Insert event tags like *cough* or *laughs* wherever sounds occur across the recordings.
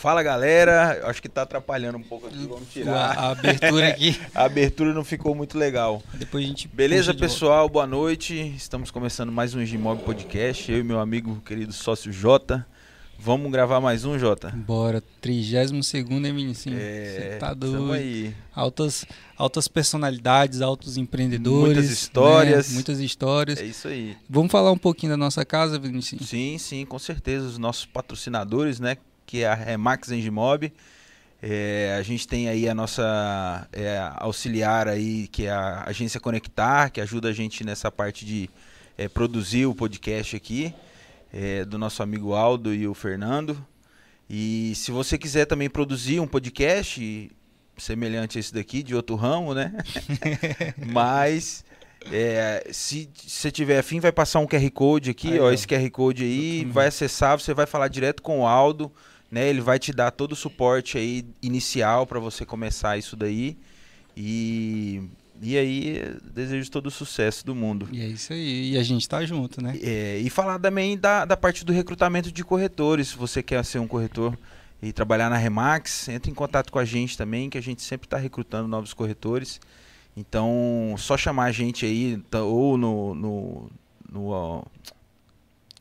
Fala galera, acho que tá atrapalhando um pouco aqui, vamos tirar. A, abertura aqui. *laughs* a abertura não ficou muito legal. Depois a gente. Beleza, pessoal? Boa noite. Estamos começando mais um Gmob Podcast. Eu e meu amigo querido sócio Jota. Vamos gravar mais um, Jota? Bora. 32 hein, Vinicinho? É, Você tá doido. aí. Altas, altas personalidades, altos empreendedores. Muitas histórias. Né? Muitas histórias. É isso aí. Vamos falar um pouquinho da nossa casa, Vinicinho? Sim, sim, com certeza. Os nossos patrocinadores, né? Que é a Remax Engimob. É, a gente tem aí a nossa é, auxiliar aí, que é a agência Conectar, que ajuda a gente nessa parte de é, produzir o podcast aqui é, do nosso amigo Aldo e o Fernando. E se você quiser também produzir um podcast semelhante a esse daqui, de outro ramo, né? *laughs* Mas é, se você tiver afim, vai passar um QR Code aqui, aí, ó, ó, esse QR Code aí, vai acessar, você vai falar direto com o Aldo, né? Ele vai te dar todo o suporte aí inicial para você começar isso daí. E e aí, desejo todo o sucesso do mundo. E é isso aí. E a gente tá junto, né? É, e falar também da, da parte do recrutamento de corretores. Se você quer ser um corretor e trabalhar na Remax, entre em contato com a gente também, que a gente sempre está recrutando novos corretores. Então, só chamar a gente aí, ou no, no, no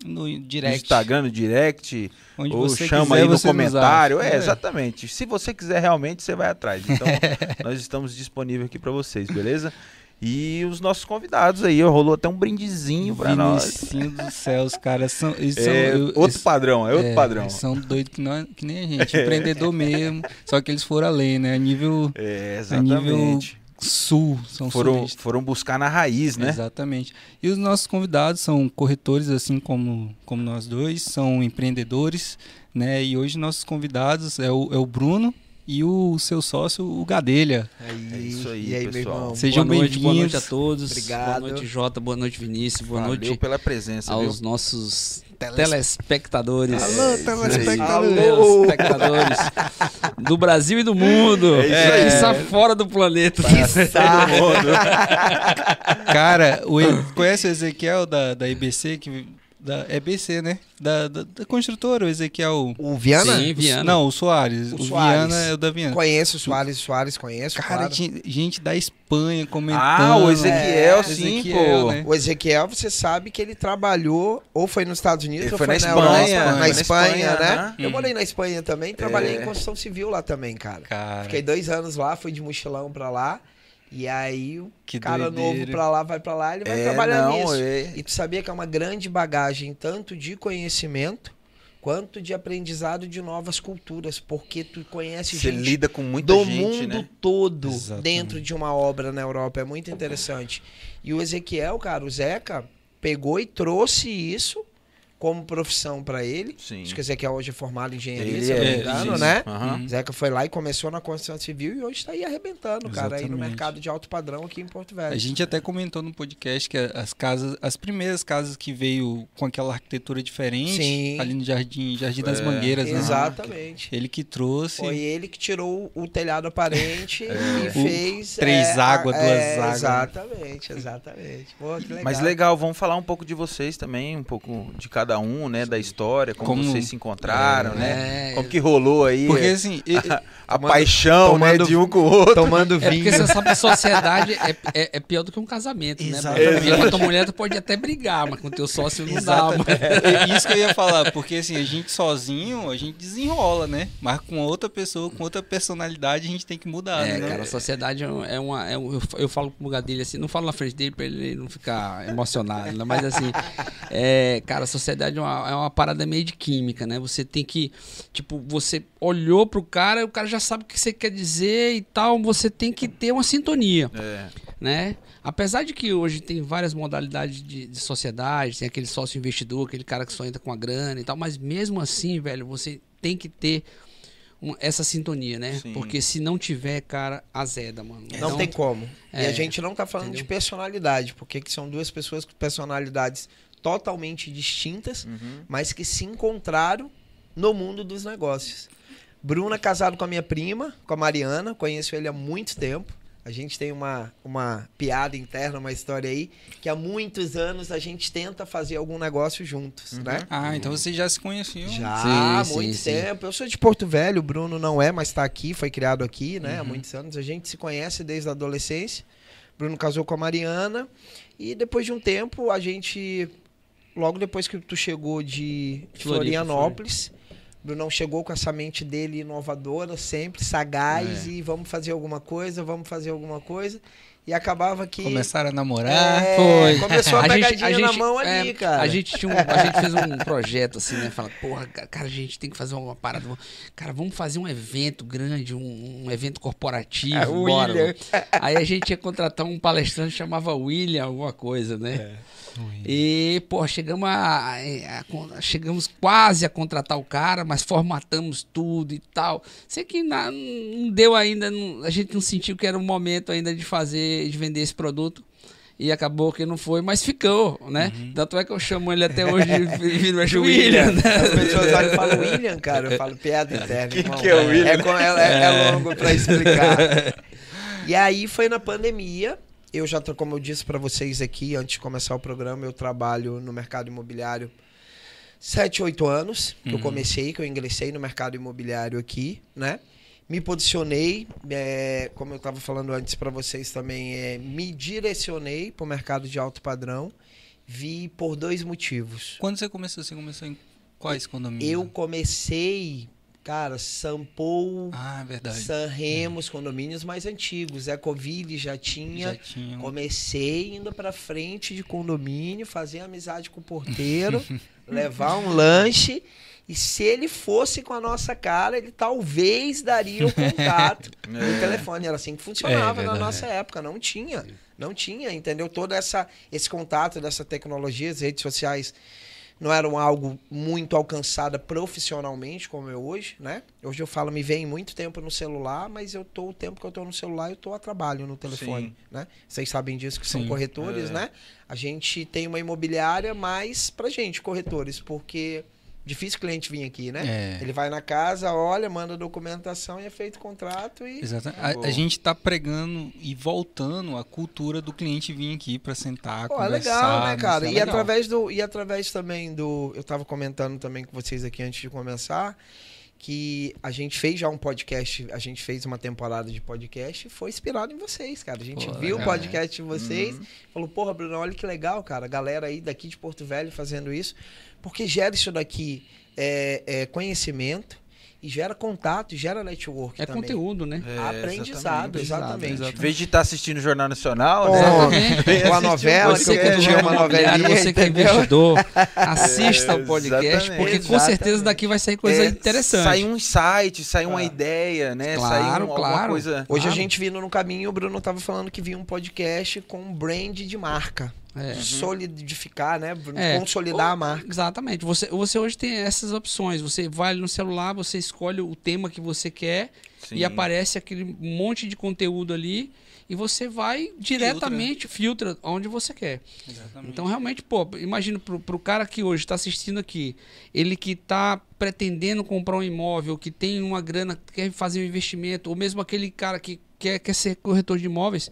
no direct. No Instagram, no direct, Onde ou chama quiser, aí no comentário. É, é, exatamente. Se você quiser realmente, você vai atrás. Então, *laughs* *laughs* nós estamos disponíveis aqui para vocês, beleza? E os nossos convidados aí, rolou até um brindezinho para nós. do céu, os caras são. É, são eu, outro eles, padrão, é outro é, padrão. São doidos que, não, que nem a gente, *laughs* empreendedor mesmo. Só que eles foram além, né? A nível. É, exatamente. A nível sul, são foram, foram buscar na raiz, né? Exatamente. E os nossos convidados são corretores, assim como, como nós dois, são empreendedores, né? E hoje nossos convidados é o, é o Bruno e o seu sócio, o Gadelha. É isso aí, e aí pessoal. Sejam bem-vindos. Boa noite a todos. Obrigado. Boa noite, Jota. Boa noite, Vinícius. Boa Valeu noite pela presença, aos viu? nossos telespectadores. Alô, telespectadores. Alô, telespectadores do Brasil e do mundo. É isso aí. Está fora do planeta. Está. *laughs* Cara, o, conhece o Ezequiel da, da IBC que da EBC, né? Da, da, da, construtora, o Ezequiel. O Viana? Sim, Viana. Não, o Soares. O, o Soares. Viana é o da Viana. Conheço o Soares, o Soares conheço. Cara, claro. gente da Espanha comentando. Ah, o Ezequiel, é, sim, Ezequiel, pô. Né? O Ezequiel, você sabe que ele trabalhou, ou foi nos Estados Unidos, ele ou foi, na, na Espanha. Europa, na, Espanha, né? né? Eu morei na Espanha também, trabalhei é. em construção civil lá também, cara. cara. Fiquei dois anos lá, fui de mochilão pra lá. E aí o que cara doideira. novo pra lá, vai pra lá, ele vai é, trabalhar não, nisso. É... E tu sabia que é uma grande bagagem, tanto de conhecimento, quanto de aprendizado de novas culturas, porque tu conhece Você gente lida com muita do gente, mundo né? todo Exatamente. dentro de uma obra na Europa. É muito interessante. E o Ezequiel, cara, o Zeca, pegou e trouxe isso como profissão para ele. Sim. Acho que o Ezequiel hoje é formado em engenharia, Ele se eu não é, me engano, sim, né? Uhum. Zeca foi lá e começou na construção civil e hoje está aí arrebentando, cara, aí no Exatamente. mercado de alto padrão aqui em Porto Velho. A gente até comentou no podcast que as casas, as primeiras casas que veio com aquela arquitetura diferente, Sim. ali no Jardim, Jardim das É, Mangueiras, né? Exatamente. Ele que trouxe. Foi ele que tirou o telhado aparente *laughs* É. e O fez. três a- águas, duas é, águas. Exatamente, exatamente. Pô, que legal. Mas legal, vamos falar um pouco de vocês também, um pouco de cada um, né? Da história, como, Como- vocês se encontraram, né? É. Como que rolou aí Porque assim, e- a, a tomando- paixão, tomando- né? De um com o outro. Tomando É vinho. porque você sabe que sociedade é, é, é pior do que um casamento, né? Exatamente. Porque com a tua mulher tu pode até brigar, mas com teu sócio não dá. Exato. mano. É isso que eu ia falar, porque assim, a gente sozinho, a gente desenrola, né? Mas com outra pessoa, com outra personalidade, a gente tem que mudar, É, né? cara, a sociedade é um- é uma. é um- eu, eu falo pro lugar dele assim, não falo na frente dele pra ele não ficar emocionado, né? mas assim, é, cara, a sociedade é uma, é uma parada meio de química, né? Você tem que, tipo, você olhou pro cara, o cara já sabe o que você quer dizer e tal, você tem que ter uma sintonia, É. né? Apesar de que hoje tem várias modalidades de, de sociedade, tem aquele sócio investidor, aquele cara que só entra com a grana e tal, mas mesmo assim, velho, você tem que ter um- essa sintonia, né? Sim. Porque se não tiver, cara, azeda, mano. Não Então, tem como. e é, a gente não tá falando entendeu? de personalidade, porque que são duas pessoas com personalidades totalmente distintas, Uhum. mas que se encontraram no mundo dos negócios. Bruno é casado com a minha prima, com a Mariana, conheço ele há muito tempo. A gente tem uma, uma piada interna, uma história aí, que há muitos anos a gente tenta fazer algum negócio juntos, né? Ah, então vocês já se conheciam. Já há Sim, muito sim, sim. tempo. Eu sou de Porto Velho, o Bruno não é, mas está aqui, foi criado aqui, né? Há Uhum. muitos anos. A gente se conhece desde a adolescência. Bruno casou com a Mariana. E depois de um tempo, a gente. Logo depois que tu chegou de Floripa, Florianópolis, Brunão chegou com essa mente dele inovadora, sempre sagaz, É. e vamos fazer alguma coisa, vamos fazer alguma coisa. E acabava que. Começaram a namorar. É, Foi. Começou *laughs* a, gente- pegadinha na mão ali, é, cara. A gente, tinha um- a gente fez um projeto assim, né? Fala, porra, ca- cara, a gente tem que fazer uma parada. Cara, vamos fazer um evento grande, um, um evento corporativo. É, o bora. Aí a gente ia contratar um palestrante que chamava William, alguma coisa, né? É. E, pô, chegamos a, a- a- Chegamos quase a contratar o cara, mas formatamos tudo e tal. Sei que na- não deu ainda, não- a gente não sentiu que era o momento ainda de fazer, de vender esse produto. E acabou que não foi, mas ficou, né? Tanto é que eu chamo ele até hoje de, de William, né? As pessoas olham e falam William, cara. Eu *laughs* falo piada interna. Que irmão. que é o William? É, com- é- é longo pra explicar. *laughs* E aí foi na pandemia. Eu já, tô- como eu disse pra vocês aqui, antes de começar o programa, eu trabalho no mercado imobiliário sete, oito anos. Que eu comecei, que eu ingressei no mercado imobiliário aqui, né? Me posicionei, é, como eu estava falando antes para vocês também, é, me direcionei para o mercado de alto padrão. Vi por dois motivos. Quando você começou? Você começou em quais condomínios? Eu comecei, cara, Sampo, Ah, verdade. San Remos, condomínios mais antigos. Ecoville já tinha. Já tinha. Comecei indo pra frente de condomínio, fazer amizade com o porteiro, *laughs* levar um lanche. E se ele fosse com a nossa cara, ele talvez daria o contato *laughs* no É. telefone. Era assim que funcionava É, na nossa época. Não tinha. Não tinha, entendeu? Todo essa, esse contato dessa tecnologia, as redes sociais não eram algo muito alcançada profissionalmente como é hoje, né? Hoje eu falo, me vem muito tempo no celular, mas eu tô o tempo que eu tô no celular, eu tô a trabalho no telefone, Sim. né? Vocês sabem disso que são Sim. corretores, É. né? A gente tem uma imobiliária mais pra gente, corretores, porque difícil o cliente vir aqui, né? É. Ele vai na casa, olha, manda documentação e é feito o contrato e. Acabou. A, a gente tá pregando e voltando a cultura do cliente vir aqui para sentar, Pô, é conversar. legal, né, cara? isso é E legal. através do e através também do, eu tava comentando também com vocês aqui antes de começar que a gente fez já um podcast, a gente fez uma temporada de podcast e foi inspirado em vocês, cara. A gente Pô, viu o podcast de vocês, Uhum. falou, porra, Bruno, olha que legal, cara, a galera aí daqui de Porto Velho fazendo isso, porque gera isso daqui é, é conhecimento e gera contato, e gera network É também. conteúdo, né? É, Aprendizado, exatamente. exatamente. Em vez de estar assistindo o Jornal Nacional, Ó, né? Exatamente. com a novela, Você que é uma novelinha, você que é investidor, assista É, o podcast, exatamente. porque com certeza Exatamente. daqui vai sair coisa É, interessante. Sai um insight, sai uma Ah. ideia, né? Claro, sai um, alguma claro. coisa. Hoje Claro. a gente vindo no caminho, o Bruno tava falando que vinha um podcast com um brand de marca. É. Solidificar, né? É. Consolidar a marca. Exatamente. Você, você hoje tem essas opções. Você vai ali no celular, você escolhe o tema que você quer Sim. e aparece aquele monte de conteúdo ali e você vai diretamente, filtra onde você quer. Exatamente. Então, realmente, pô, imagina pro, pro cara que hoje está assistindo aqui, ele que está pretendendo comprar um imóvel, que tem uma grana, quer fazer um investimento, ou mesmo aquele cara que quer, quer ser corretor de imóveis,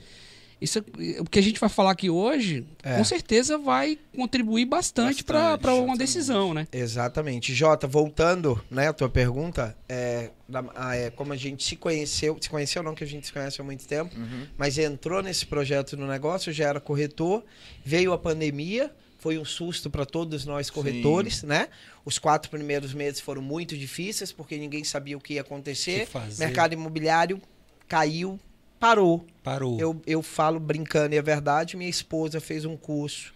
isso, o que a gente vai falar aqui hoje, É. com certeza vai contribuir bastante para Bastante, uma exatamente. decisão, né? Exatamente. Jota, voltando, né, a tua pergunta, é, da- ah, é, como a gente se conheceu, se conheceu não que a gente se conhece há muito tempo, Uhum. mas entrou nesse projeto no negócio, já era corretor, veio a pandemia, foi um susto para todos nós corretores, né? Os quatro primeiros meses foram muito difíceis porque ninguém sabia o que ia que acontecer. fazer? Mercado imobiliário caiu, parou. Parou. Eu, eu falo brincando e é verdade, minha esposa fez um curso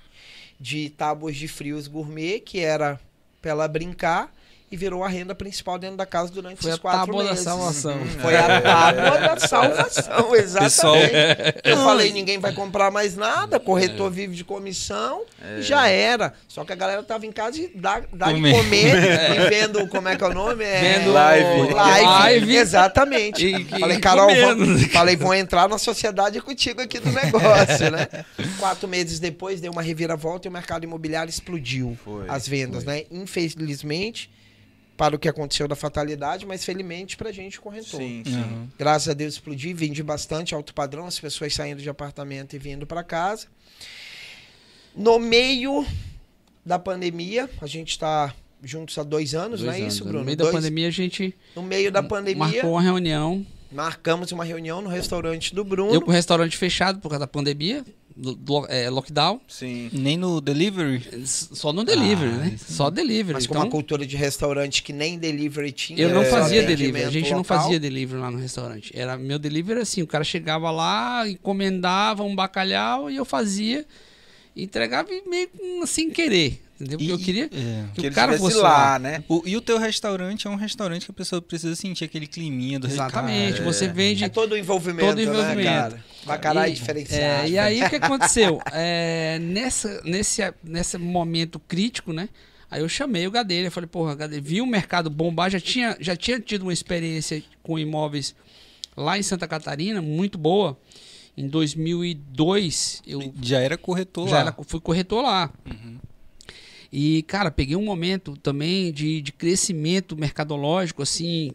de tábuas de frios gourmet, que era pra ela brincar, e virou a renda principal dentro da casa durante Foi esses a quatro tábua da meses. salvação. Foi a tábua da salvação, Pessoal- exatamente. Eu falei, ninguém vai comprar mais nada, corretor vive de comissão, e já era. Só que a galera tava em casa e dá, dá de Comer. comer *laughs* e vendo, como é que é o nome? É... Vendo Live. Live, Live. exatamente. E- e falei, Carol, vou, *laughs* falei, vou entrar na sociedade contigo aqui do *laughs* negócio, né? Quatro meses depois deu uma reviravolta e o mercado imobiliário explodiu Foi, as vendas, né? Infelizmente, para o que aconteceu da fatalidade, mas felizmente pra gente corretor. Sim, sim. Uhum. Graças a Deus explodi, vendi bastante alto padrão, as pessoas saindo de apartamento e vindo para casa. No meio da pandemia, a gente está juntos há dois anos, Dois não é anos. isso, Bruno? No meio Dois- da pandemia, a gente no meio da pandemia, marcou uma reunião. marcamos uma reunião no restaurante do Bruno. Eu com o restaurante fechado por causa da pandemia, é, lockdown, Sim. Nem no delivery? só no delivery, Ah, né? isso Só delivery. Mas com então, uma cultura de restaurante que nem delivery tinha. eu não só fazia delivery. A gente não local. fazia delivery lá no restaurante. Era meu delivery assim, o cara chegava lá, encomendava um bacalhau e eu fazia, entregava e meio sem querer, entendeu? Porque eu queria É. que, Que o cara fosse lá, lá. né? O- e o teu restaurante é um restaurante que a pessoa precisa sentir aquele climinha do Exatamente, recado. você vende É todo o envolvimento, Todo o envolvimento. né, cara? Bacalhau é E- diferenciado. é, e aí o que aconteceu? *laughs* É, nessa, nesse, nesse momento crítico, né? Aí eu chamei o Gadelha, eu falei, porra, Gadelha, vi o mercado bombar, já tinha, já tinha tido uma experiência com imóveis lá em Santa Catarina, muito boa. Em 2002, eu Já era corretor já lá. era, fui corretor lá. Uhum. E, cara, peguei um momento também de, de crescimento mercadológico, assim.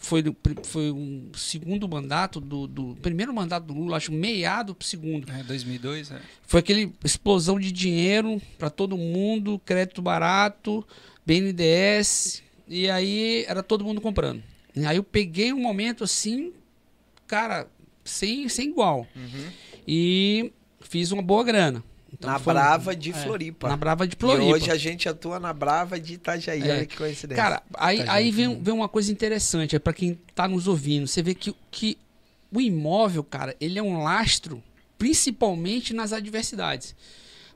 Foi, foi um segundo mandato do, do. Primeiro mandato do Lula, acho meado pro segundo. É, 2002, é. Foi aquele explosão de dinheiro para todo mundo, crédito barato, BNDES, e aí era todo mundo comprando. E aí eu peguei um momento assim, cara, sem, sem igual. Uhum. E fiz uma boa grana. Então na foi- Brava de é, Floripa. Na Brava de E Floripa. hoje a gente atua na Brava de Itajaí. É. Olha que coincidência. Cara, aí, aí vem, vem uma coisa interessante, é para quem tá nos ouvindo. Você vê que, que o imóvel, cara, ele é um lastro, principalmente nas adversidades.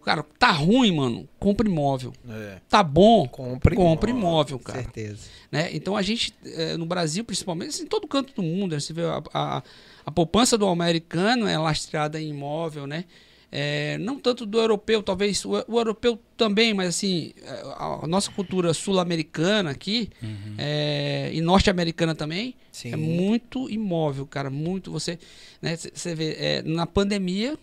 Cara, tá ruim, mano, compra imóvel. É. Tá bom, compre, compra imóvel, cara. Certeza. né? Então a gente, eh, no Brasil principalmente, assim, em todo canto do mundo, né? você vê a, a, a poupança do americano é lastreada em imóvel, né? Eh, não tanto do europeu, talvez o, o europeu também, mas assim, eh, a, a nossa cultura sul-americana aqui eh, e norte-americana também Sim. é muito imóvel, cara, muito você, né? Você vê eh, na pandemia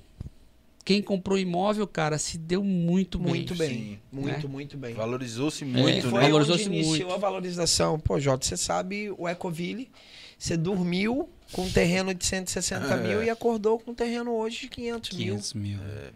quem comprou imóvel, cara, se deu muito bem. Muito bem. Sim. Muito, muito bem. Valorizou-se É, muito, Foi né? Valorizou-se onde iniciou muito. a valorização. Pô, Jota, você sabe, o Ecoville, você dormiu com um terreno de 160 É. mil e acordou com um terreno hoje de 500, 500 mil. É.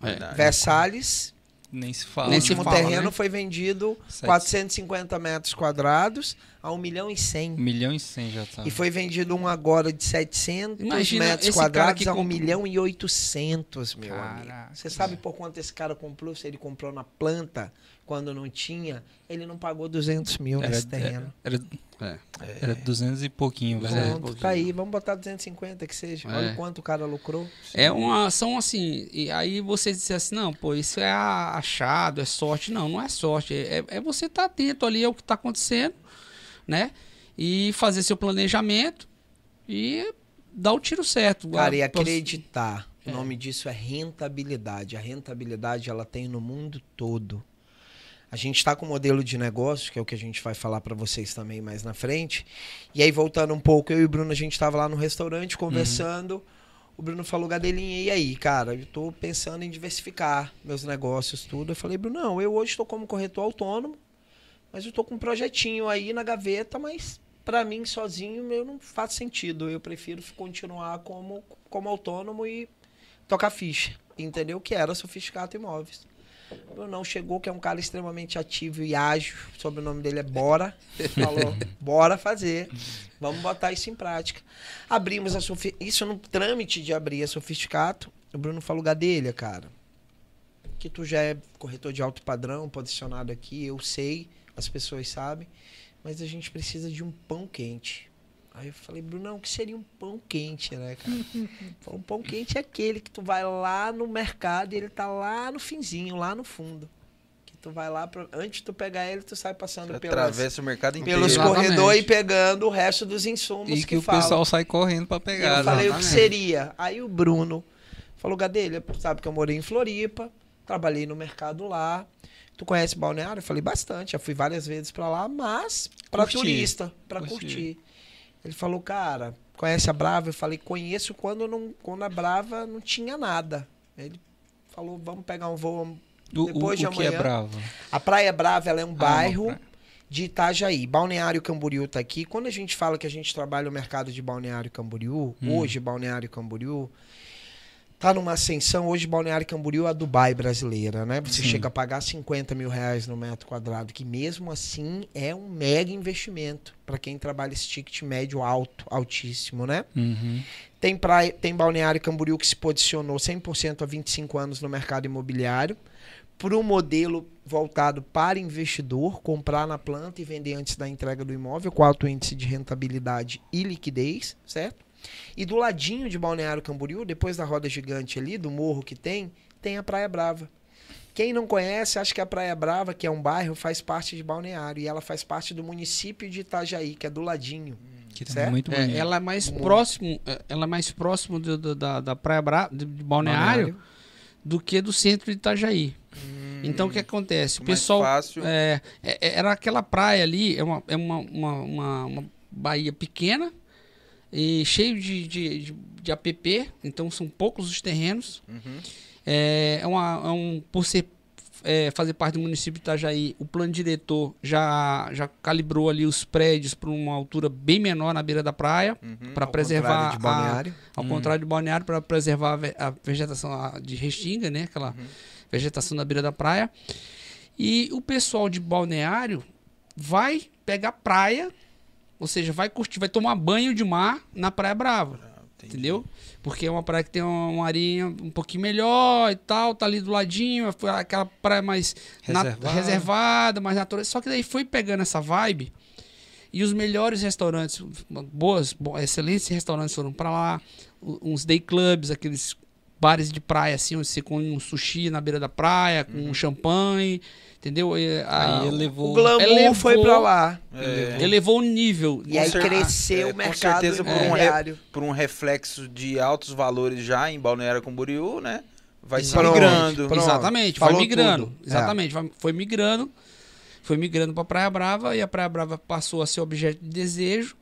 Verdade. mil. Versalhes, Nem se o fala. Né? último fala, terreno né? foi vendido Sete- 450 metros quadrados a 1 milhão e 100. 1 milhão e 100 já tá. E foi vendido um agora de 700 Imagina metros quadrados a 1 comprou- milhão e 800, meu amigo. Caraca. Você sabe por quanto esse cara comprou? Se ele comprou na planta, quando não tinha, ele não pagou 200 mil Era, nesse terreno. era, É. era 200 e pouquinho, velho. é. Pronto, tá aí, vamos botar 250 que seja. É. Olha quanto o cara lucrou. É uma são assim, e aí você diz assim, não, pô, isso é achado, é sorte. Não, não é sorte. É, é você estar atento ali ao que está acontecendo, né? E fazer seu planejamento e dar o tiro certo. Cara, e A- acreditar. O É. nome disso é rentabilidade. A rentabilidade ela tem no mundo todo. A gente está com um modelo de negócio, que é o que a gente vai falar para vocês também mais na frente. E aí, voltando um pouco, eu e o Bruno, a gente estava lá no restaurante conversando. O Bruno falou, Gadelinha, e aí, cara? Eu tô pensando em diversificar meus negócios, tudo. Eu falei, Bruno, não, eu hoje estou como corretor autônomo, mas eu tô com um projetinho aí na gaveta, mas para mim, sozinho, eu não faz sentido. Eu prefiro continuar como, como autônomo e tocar ficha. Entendeu? Que era Sofisticato Imóveis. Brunão chegou, que é um cara extremamente ativo e ágil. O sobrenome dele é Bora. Falou, bora fazer. Vamos botar isso em prática. Abrimos a Sofi... Isso no trâmite de abrir a Sofisticato. O Bruno falou, Gadelha, cara, que tu já é corretor de alto padrão, posicionado aqui, eu sei, as pessoas sabem, mas a gente precisa de um pão quente. Aí eu falei, Brunão, o que seria um pão quente, né, cara? Um pão quente é aquele que tu vai lá no mercado e ele tá lá no finzinho, lá no fundo. Que tu vai lá, pra... antes de tu pegar ele, tu sai passando pelas, Atravessa o mercado inteiro. pelos Exatamente. corredores e pegando o resto dos insumos E que, que o falam. pessoal sai correndo pra E pegar. eu falei o que exatamente. seria. Aí o Bruno falou, Gadelha, sabe que eu morei em Floripa, trabalhei no mercado lá. Tu conhece Balneário? Eu falei, bastante. Já fui várias vezes pra lá, mas pra Curtir. turista, pra Curtir. curtir. Ele falou, cara, conhece a Brava? Eu falei, conheço quando, não, quando a Brava não tinha nada. Ele falou, vamos pegar um voo. O, o, Depois de o que é amanhã. bravo? A Praia Brava ela é um Ah, bairro de Itajaí. Balneário Camboriú tá aqui. Quando a gente fala que a gente trabalha o mercado de Balneário Camboriú, Hum. hoje Balneário Camboriú tá numa ascensão. Hoje Balneário Camboriú é a Dubai brasileira, né? Você Sim. chega a pagar 50 mil reais no metro quadrado, que mesmo assim é um mega investimento para quem trabalha esse ticket médio alto, altíssimo, né? Uhum. Tem, praia, tem Balneário Camboriú que se posicionou 100% há 25 anos no mercado imobiliário para um modelo voltado para investidor, comprar na planta e vender antes da entrega do imóvel, com alto índice de rentabilidade e liquidez, certo? E do ladinho de Balneário Camboriú, depois da roda gigante ali, do morro que tem, tem a Praia Brava. Quem não conhece, acha que a Praia Brava, que é um bairro, faz parte de Balneário. E ela faz parte do município de Itajaí, que é do ladinho. Que Certo? é muito É, bonito. ela é mais Muito. próximo, é, ela é mais próximo do- do- da, da Praia Bra, de, de Balneário, do que do centro de Itajaí. Então o que acontece? O pessoal fácil. é, é- é- era aquela praia ali, é uma, é uma, uma, uma, uma baía pequena e cheio de, de, de, de APP, então são poucos os terrenos. Uhum. É, é uma, é um, por ser, é, fazer parte do município de Itajaí, o plano diretor já, já calibrou ali os prédios para uma altura bem menor na beira da praia, Uhum. para Ao preservar contrário de a, Balneário. ao Hum. contrário de Balneário, para preservar a ve- a vegetação de restinga, né? Aquela Uhum. vegetação na beira da praia. E o pessoal de Balneário vai pegar praia, ou seja, vai curtir, vai tomar banho de mar na Praia Brava. Ah. Entendeu? Porque é uma praia que tem uma, uma areia um pouquinho melhor e tal, tá ali do ladinho, foi aquela praia mais na- Reservada. reservada, mais natural. Só que daí foi pegando essa vibe e os melhores restaurantes, boas, bo- excelentes restaurantes foram pra lá, uns day clubs, aqueles bares de praia assim, onde você come um sushi na beira da praia, com um champanhe, entendeu? A- Aí O elevou. glamour elevou- foi pra lá. É, elevou o nível. E aí cresceu é, o com mercado certeza por um imobiliário. por um reflexo de altos valores já em Balneário Camboriú, né? Vai se Pronto, migrando. pronto. Exatamente, Falou vai migrando. tudo. É. Exatamente, vai- foi migrando. Foi migrando para Praia Brava e a Praia Brava passou a ser objeto de desejo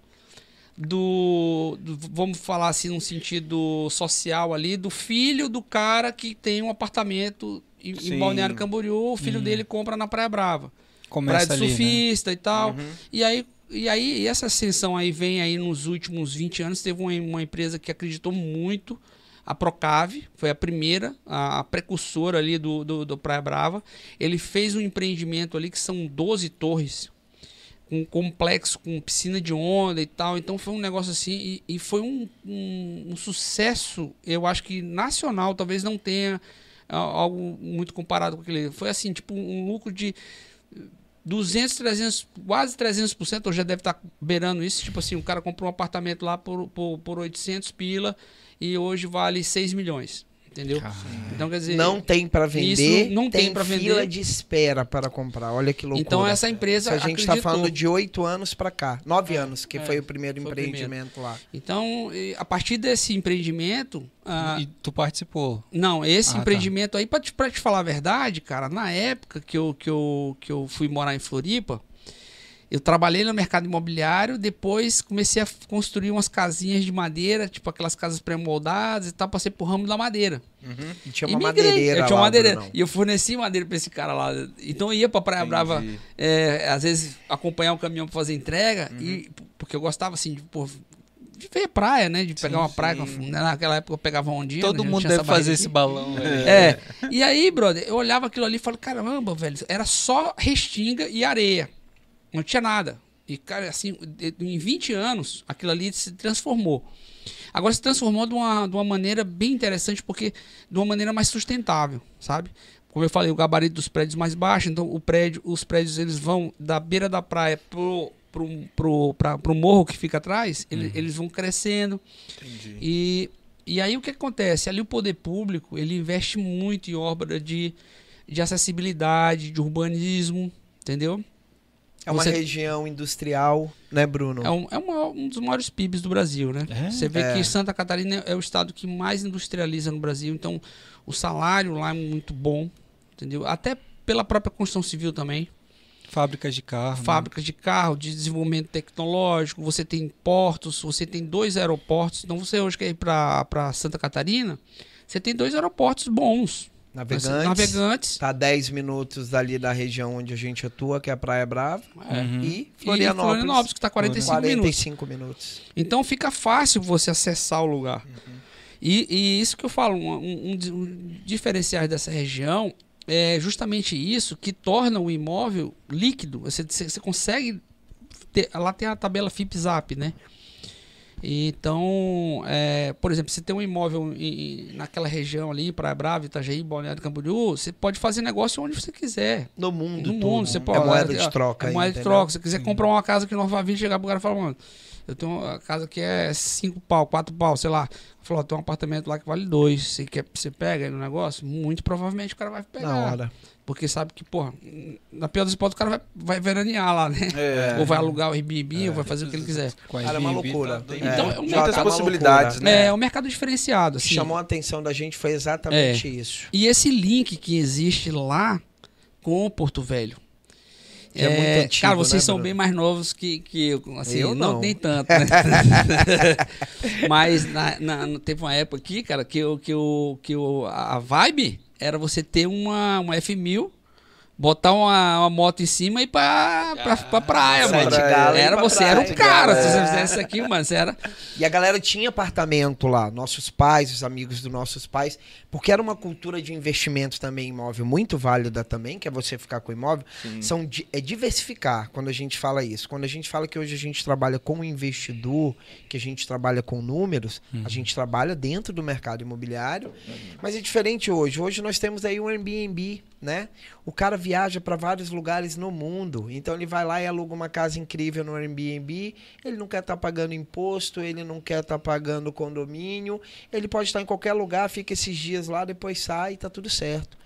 do, do- vamos falar assim num sentido social ali, do filho do cara que tem um apartamento em, em. Balneário Camboriú, o filho dele compra na Praia Brava. Começa praia de ali, né? surfista e tal. Uhum. E aí, e aí essa ascensão aí vem aí nos últimos 20 anos. Teve uma, uma empresa que acreditou muito, a Procave, foi a primeira, a, a precursora ali do, do, do Praia Brava. Ele fez um empreendimento ali que são 12 torres, um complexo com piscina de onda e tal. Então foi um negócio assim, e, e foi um, um, um sucesso, eu acho que nacional, talvez não tenha algo muito comparado com aquele. Foi assim, tipo um lucro de 200, 300, quase 300%, ou já deve estar beirando isso. Tipo assim, o cara comprou um apartamento lá por, por, por 800 pila e hoje vale 6 milhões. Entendeu? Então, quer dizer, Não tem pra vender, Isso não tem pra fila vender. de espera para comprar. Olha que loucura. então essa empresa. Se a gente está falando de oito anos para cá, nove anos, que é, foi o primeiro foi o empreendimento lá. Então, a partir desse empreendimento. ah, E tu participou. Não, esse Ah, tá. empreendimento aí, pra te, pra te falar a verdade, cara, na época que eu, que, eu, que eu fui morar em Floripa, eu trabalhei no mercado imobiliário, depois comecei a construir umas casinhas de madeira, tipo aquelas casas pré-moldadas e tal, passei pro ramo da madeira. Uhum. E tinha e uma migrei. madeireira Eu tinha uma lá, madeireira. E eu forneci madeira pra esse cara lá. Então eu ia pra Praia Brava, Entendi. é, às vezes acompanhar um caminhão pra fazer entrega, Uhum. e, porque eu gostava assim, de, pô, de ver praia, né? De pegar uma praia. com- sim. Naquela época eu pegava ondinha. Todo né, mundo deve fazer aqui. esse balão. velho. É. E aí, brother, eu olhava aquilo ali e falei, caramba, velho, era só restinga e areia. Não tinha nada. E, cara, assim, em 20 anos, aquilo ali se transformou. Agora se transformou de uma, de uma maneira bem interessante, porque de uma maneira mais sustentável, sabe? Como eu falei, o gabarito dos prédios mais baixo, então o prédio, os prédios eles vão da beira da praia pro, pro, pro, pra, pro morro que fica atrás, ele- eles vão crescendo. Entendi. E, e aí o que acontece? Ali o poder público ele investe muito em obra de, de acessibilidade, de urbanismo, entendeu? É uma Você- região industrial, né, Bruno? É, um, é uma- um dos maiores PIBs do Brasil, né? É? Você vê É. que Santa Catarina é o estado que mais industrializa no Brasil, então o salário lá é muito bom, entendeu? Até pela própria construção civil também. Fábricas de carro. né? Fábricas de carro, de desenvolvimento tecnológico, você tem portos, você tem dois aeroportos. Então você hoje quer ir para Santa Catarina, você tem dois aeroportos bons, Navegantes. Navegantes. Tá a 10 minutos dali da região onde a gente atua, que é a Praia Brava. É. Uhum. E E Florianópolis. Florianópolis, que está 45, minutos. 45 minutos. Então fica fácil você acessar o lugar. E, e isso que eu falo, um, um, um- diferencial dessa região é justamente isso que torna o imóvel líquido. Você, você, você consegue. Ter, lá tem a tabela FIP-ZAP, né? Então, é, por exemplo, se tem um imóvel em- naquela região ali, Praia Brava, Itajaí, Balneário Camboriú, você pode fazer negócio onde você quiser. No mundo No mundo, você é pode. moeda é, de troca. É aí, moeda de troca. Se você quiser comprar uma casa aqui no Nova Vinte, chegar pro cara e falar, mano, eu tenho uma casa que é 5 pau, 4 pau, sei lá. Falou, tem um apartamento lá que vale 2. Você, quer, você pega aí no negócio? Muito provavelmente o cara vai pegar. Na hora. Porque sabe que, porra, na pior dos hipóteses, o cara vai, vai veranear lá, né? É. Ou vai alugar o Airbnb, ou vai fazer o que ele quiser. Cara, é uma loucura. tá doido. Então, é um Muitas tá possibilidades, loucura. né? É, um mercado diferenciado. O que Assim. chamou a atenção da gente foi exatamente isso. E esse link que existe lá com o Porto Velho. Que é muito antigo, Cara, vocês né, são Bruno? bem mais novos que, que eu. Assim, Eu não. não. nem tanto, né? *laughs* Mas na, na- teve uma época aqui, cara, que, eu, que, eu, que eu, a vibe era você ter uma, uma F1000, botar uma, uma moto em cima e ir pra, pra, pra praia, Sete mano. gala Era, pra você era um praia. cara, se você É. fizesse isso aqui, mano. Você era. E a galera tinha apartamento lá, nossos pais, os amigos dos nossos pais, porque era uma cultura de investimento também em imóvel muito válida também, que é você ficar com imóvel, são é diversificar quando a gente fala isso. Quando a gente fala que hoje a gente trabalha com investidor, que a gente trabalha com números, a gente trabalha dentro do mercado imobiliário, mas é diferente hoje. Hoje nós temos aí um Airbnb, né? O cara viaja para vários lugares no mundo, então ele vai lá e aluga uma casa incrível no Airbnb, ele não quer estar pagando imposto, ele não quer estar pagando condomínio, ele pode estar em qualquer lugar, fica esses dias lá, depois sai e tá tudo certo.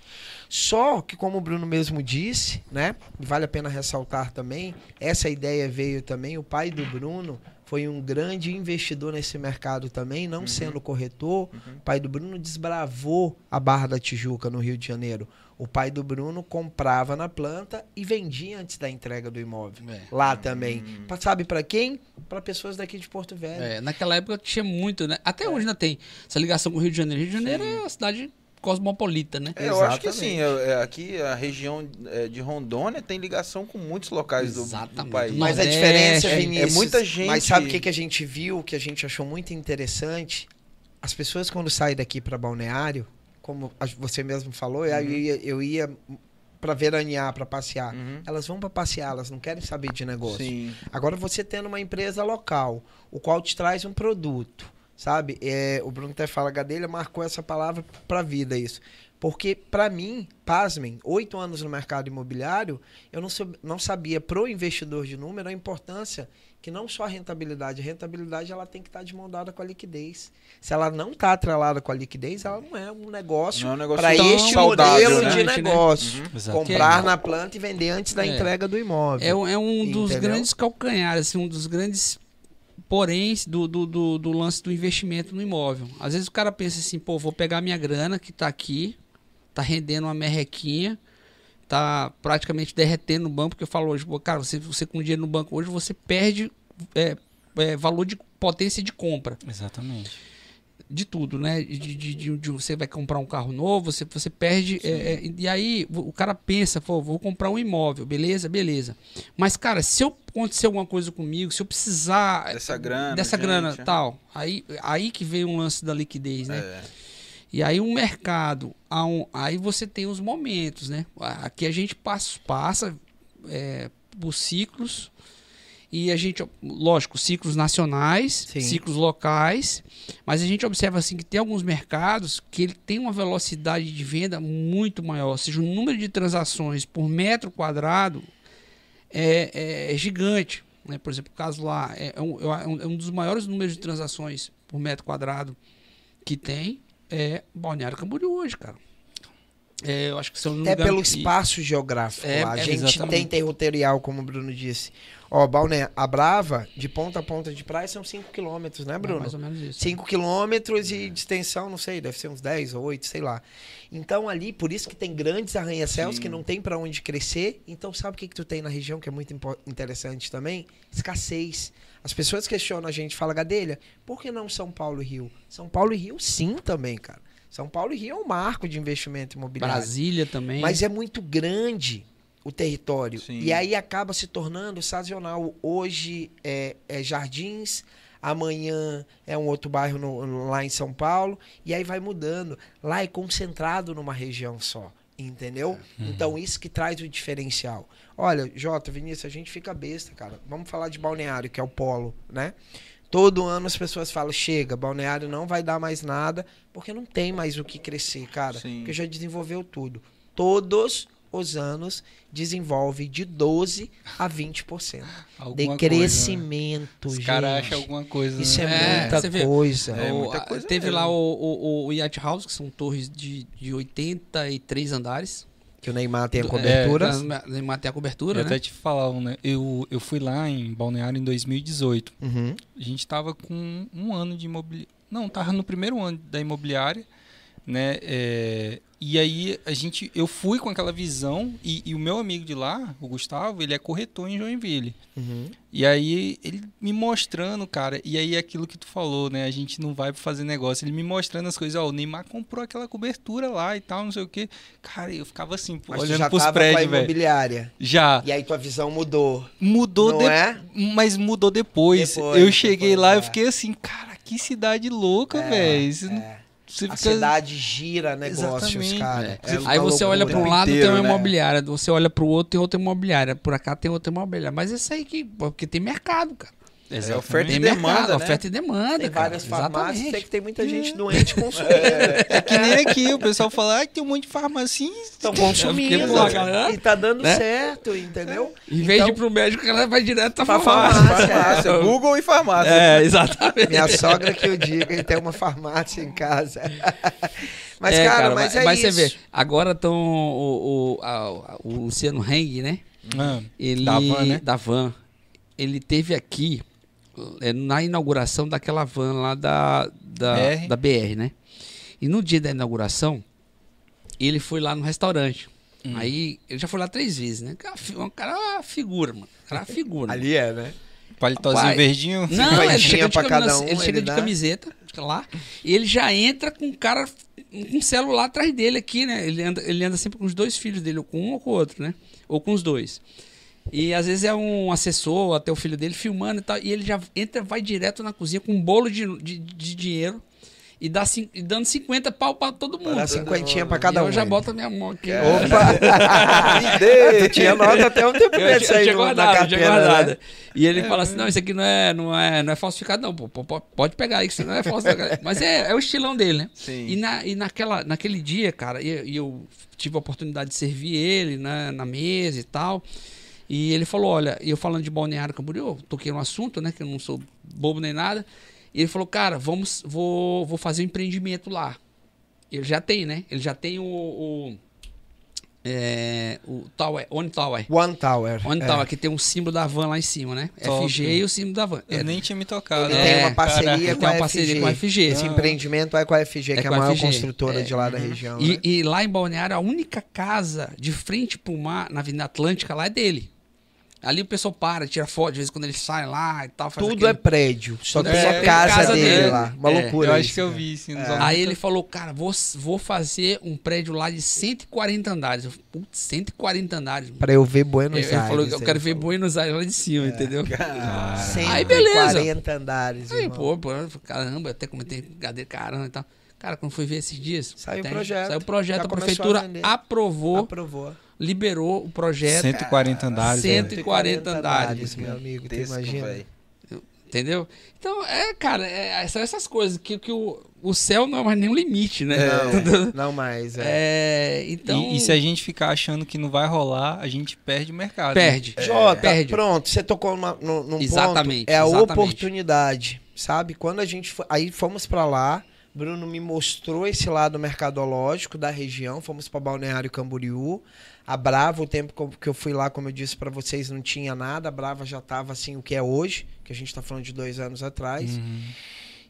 Só que, como o Bruno mesmo disse, né? Vale a pena ressaltar também, essa ideia veio também, o pai do Bruno foi um grande investidor nesse mercado também, não sendo corretor. O pai do Bruno desbravou a Barra da Tijuca, no Rio de Janeiro. O pai do Bruno comprava na planta e vendia antes da entrega do imóvel. É. Lá também. Pra- Sabe para quem? Para pessoas daqui de Porto Velho. É, naquela época tinha muito, né? Até hoje ainda tem essa ligação com o Rio de Janeiro. Rio de Janeiro é uma cidade cosmopolita, né? É, eu acho que assim, eu- é, aqui a região é, de Rondônia tem ligação com muitos locais do, do país. Mas a diferença, é- é muita gente- Mas sabe o que, que a gente viu, que a gente achou muito interessante? As pessoas quando saem daqui para Balneário, como você mesmo falou, eu ia, eu ia para veranear, para passear. Uhum. Elas vão para passear, elas não querem saber de negócio. Sim. Agora você tendo uma empresa local, o qual te traz um produto, sabe? É, o Bruno até fala, Gadelha marcou essa palavra pra vida isso. Porque, pra mim, pasmem, oito anos no mercado imobiliário, eu não, sab- não sabia pro investidor de número a importância que não só a rentabilidade, a rentabilidade ela tem que estar de mão dada com a liquidez. Se ela não está atrelada com a liquidez, ela não é um negócio é um negócio para este saudável, modelo né? de né? negócio. Exato. Comprar na planta e vender antes da É. entrega do imóvel. É, um- é um dos Entendeu? grandes calcanhares, assim, um dos grandes porém do, do, do, do lance do investimento no imóvel. Às vezes o cara pensa assim, pô, vou pegar minha grana que tá aqui, tá rendendo uma merrequinha, tá praticamente derretendo no banco, porque eu falo hoje, pô, cara, você, você com dinheiro no banco hoje, você perde é, é, valor de potência de compra Exatamente. de tudo, né? De, de- de- de- você vai comprar um carro novo, você, você perde. é, é, e aí o cara pensa, pô, vou comprar um imóvel, beleza, beleza. Mas, cara, se eu acontecer alguma coisa comigo, se eu precisar Dessa grana, dessa gente. grana tal, aí, aí que vem um lance da liquidez, né? É. E aí o mercado, aí você tem os momentos, né? Aqui a gente passa, passa é, por ciclos e a gente, lógico, ciclos nacionais, Sim. ciclos locais, mas a gente observa assim que tem alguns mercados que ele tem uma velocidade de venda muito maior, ou seja, o número de transações por metro quadrado é, é gigante. Né? Por exemplo, o caso lá é um, é um- é um dos maiores números de transações por metro quadrado que tem é Balneário Camboriú hoje, cara. É, eu acho que me Até pelo e- espaço geográfico É, lá. A é, gente exatamente. tem territorial, como o Bruno disse. Ó, Balné, a Brava, de ponta a ponta de praia, são 5 quilômetros, né, É Bruno? mais ou menos isso. 5 quilômetros e de extensão, não sei, deve ser uns 10 ou 8, sei lá. Então ali, por isso que tem grandes arranha-céus que não tem pra onde crescer. Então sabe o que, que tu tem na região que é muito interessante também? Escassez. As pessoas questionam a gente, fala, Gadelha, por que não São Paulo e Rio? São Paulo e Rio sim também, cara. São Paulo e Rio é um marco de investimento imobiliário. Brasília também. Mas é muito grande o território. Sim. E aí acaba se tornando sazonal. Hoje é, é Jardins, amanhã é um outro bairro no- lá em São Paulo. E aí vai mudando. Lá é concentrado numa região só. Entendeu? Então isso que traz o diferencial. Olha, Jota, Vinícius, a gente fica besta, cara. Vamos falar de balneário, que é o polo, né? Todo ano as pessoas falam, chega, balneário não vai dar mais nada, porque não tem mais o que crescer, cara. Sim. Porque já desenvolveu tudo. Todos os anos desenvolve de 12 a 20% *laughs* de crescimento, Coisa, né? Os gente. caras acham alguma coisa. Isso é, né? É, muita você vê. coisa. É O- muita coisa teve mesmo. lá o, o, o Yacht House, que são torres de, de 83 andares. Que o Neymar tem a Do- cobertura. É, Neymar tem a cobertura, Eu né? até te falar, né? Eu, eu fui lá em Balneário em 2018. Uhum. A gente tava com um ano de imobiliária. Não, tava no primeiro ano da imobiliária, né? É, E aí a gente, eu fui com aquela visão e, e o meu amigo de lá, o Gustavo, ele é corretor em Joinville. Uhum. E aí ele me mostrando, cara, e aí aquilo que tu falou, né? A gente não vai fazer negócio. Ele me mostrando as coisas, ó, o Neymar comprou aquela cobertura lá e tal, não sei o quê. Cara, eu ficava assim, Mas olhando já pros prédios, velho. imobiliária. Já. E aí tua visão mudou. Mudou Não de- é? Mas mudou depois. Depois, eu cheguei depois, lá é. e fiquei assim, cara, que cidade louca, É, velho. É. você A fica. cidade gira negócios, Exatamente. cara. É. É Aí você olha para um lado inteiro, tem uma né? imobiliária, você olha para o outro tem outra imobiliária, por cá tem outra imobiliária. Mas isso aí que porque tem mercado, cara. É oferta Tem e demanda, mercado, né? oferta e demanda, Tem cara. várias farmácias, Exatamente. sei que tem muita gente doente consumindo. É que nem aqui, o pessoal fala, ah, tem um monte de farmácia. Estão consumindo. pô, a galera- E tá dando né? certo, entendeu? Em vez Então- de ir pro médico, ela vai direto pra Pra farmácia. farmácia. *laughs* Farmácia, Google e farmácia. É, exatamente. Minha sogra que eu ele tem uma farmácia em casa. *laughs* Mas, É, cara, mas, é mas isso. você vê, agora estão o, o, a- o Luciano Heng, né? Ah, Ele, Da van, né? Da van. Ele teve aqui é, na inauguração daquela van lá da, da, BR. da BR, né? E no dia da inauguração, ele foi lá no restaurante. Hum. Aí, ele já foi lá três vezes, né? Um cara é uma figura, mano. O cara é uma figura. Ali é, né? palitozinho Rapaz, verdinho. Não, ele chega, de pra cada camisa- um, ele chega ele de camiseta lá e ele já entra com um cara um celular atrás dele aqui, né? Ele anda, ele anda sempre com os dois filhos dele, ou com um ou com o outro, né? Ou com os dois. E às vezes é um assessor, até o filho dele filmando e tal, e ele já entra, vai direto na cozinha com um bolo de, de, de dinheiro e, dá, e dando 50 pau pra todo mundo. Dá cinquentinha pra E cada eu um. já aí. boto a minha mão aqui. Opa! *laughs* Me dê. tu tinha nota até um tempo Eu, eu aí tinha no- na guardado, eu tinha carteira, guardado. né? E ele fala assim: não, isso aqui não é, não é, não é falsificado, não. Pô, pode pegar aí, que isso não é falsificado. *laughs* Mas é, é o estilão dele, né? Sim. E, na, e naquela, naquele dia, cara, e, eu tive a oportunidade de servir ele né, na mesa e tal. E ele falou: olha, eu falando de Balneário Camboriú, toquei no assunto, né? Que eu não sou bobo nem nada. E ele falou: cara, vamos, vou, vou fazer um empreendimento lá. Ele já tem, né? Ele já tem o. o é, o Tower, One Tower. One Tower. One é. Tower, que tem um símbolo da van lá em cima, né? Top. FG e o símbolo da van. Eu É, nem tinha me tocado. Ele É, tem uma parceria com tem a uma parceria com a FG. Esse Ah. empreendimento é com a FG, É que é a maior FG. construtora É. de lá da região. E, né? e lá em Balneário, a única casa de frente pro mar, na Avenida Atlântica, lá é dele. Ali o pessoal para, tira foto, de vez em quando ele sai lá e tal. faz Tudo é aquele- prédio, só tem é a casa, casa dele, dele. lá. Uma É. loucura. Eu acho isso, que eu né? vi, nos É. Aí ele falou, cara, vou, vou fazer um prédio lá de 140 andares. Eu, Putz, 140 andares. mano. Pra eu ver Buenos Ele, Aires. ele falou que eu quero ver falou. Buenos Aires lá de cima, entendeu? Aí, 140 beleza. andares, Aí, irmão. pô, pô, caramba, eu até comentei cadeira, caramba e tal. Cara, quando fui ver esses dias. Saiu o projeto. Saiu o projeto, Já a prefeitura a aprovou, Aprovou. Liberou o projeto, 140 andares. Cento- velho. 140 andares, meu amigo, tu imagina? entendeu? Então, é, cara, é, são essas coisas que, que o, o céu não é mais nenhum limite, né? *laughs* Não, não mais. É. É, então. E, e se a gente ficar achando que não vai rolar, a gente perde o mercado. perde. Jota, perde. pronto, você tocou numa, num, num Exatamente, ponto. É a exatamente. oportunidade, sabe? Quando a gente foi, aí fomos pra lá, Bruno me mostrou esse lado mercadológico da região, fomos pra Balneário Camboriú. A Brava, o tempo que eu fui lá, como eu disse pra vocês, não tinha nada. A Brava já tava assim o que é hoje, que a gente tá falando de dois anos atrás. Uhum.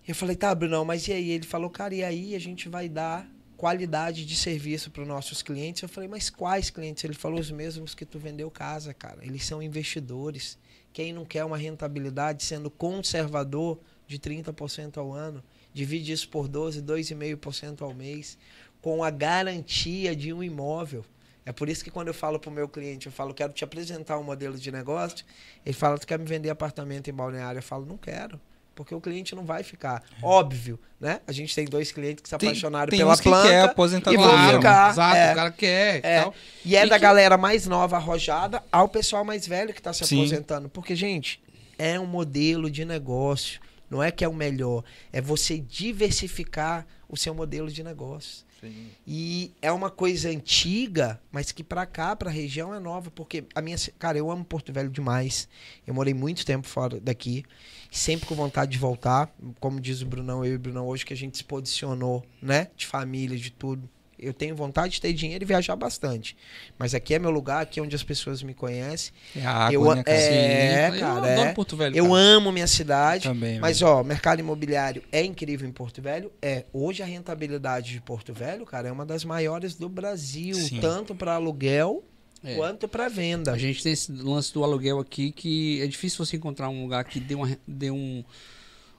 E eu falei, tá, Brunão, mas e aí? Ele falou, cara, e aí a gente vai dar qualidade de serviço para os nossos clientes? Eu falei, mas quais clientes? Ele falou, os mesmos que tu vendeu casa, cara. Eles são investidores. Quem não quer uma rentabilidade sendo conservador de 30% ao ano? Divide isso por 12, 2,5% ao mês, com a garantia de um imóvel. É por isso que quando eu falo para o meu cliente, eu falo, quero te apresentar um modelo de negócio, ele fala, tu quer me vender apartamento em balneário? Eu falo, não quero. Porque o cliente não vai ficar. Óbvio, né? A gente tem dois clientes que se Tem- apaixonaram tem pela uns que planta. quer e aposentadoria, vão né? ficar. Exato, é. o cara quer. e É. tal. E é E da que- galera mais nova, arrojada, ao pessoal mais velho que está se Sim. aposentando. Porque, gente, é um modelo de negócio. Não é que é o melhor. É você diversificar o seu modelo de negócio. Sim. E é uma coisa antiga, mas que pra cá, pra região, é nova. Porque a minha. Cara, eu amo Porto Velho demais. Eu morei muito tempo fora daqui. Sempre com vontade de voltar. Como diz o Brunão, eu e o Brunão, hoje que a gente se posicionou, né? De família, de tudo. Eu tenho vontade de ter dinheiro e viajar bastante. Mas aqui é meu lugar, aqui é onde as pessoas me conhecem. É a água, Eu- né, cara? é, Sim, cara, eu adoro é. Porto Velho. Eu cara. amo minha cidade. Também. Mas, velho. ó, mercado imobiliário é incrível em Porto Velho. É. Hoje a rentabilidade de Porto Velho, cara, é uma das maiores do Brasil. Sim. Tanto para aluguel É. quanto para venda. A gente tem esse lance do aluguel aqui que é difícil você encontrar um lugar que dê, uma, dê um,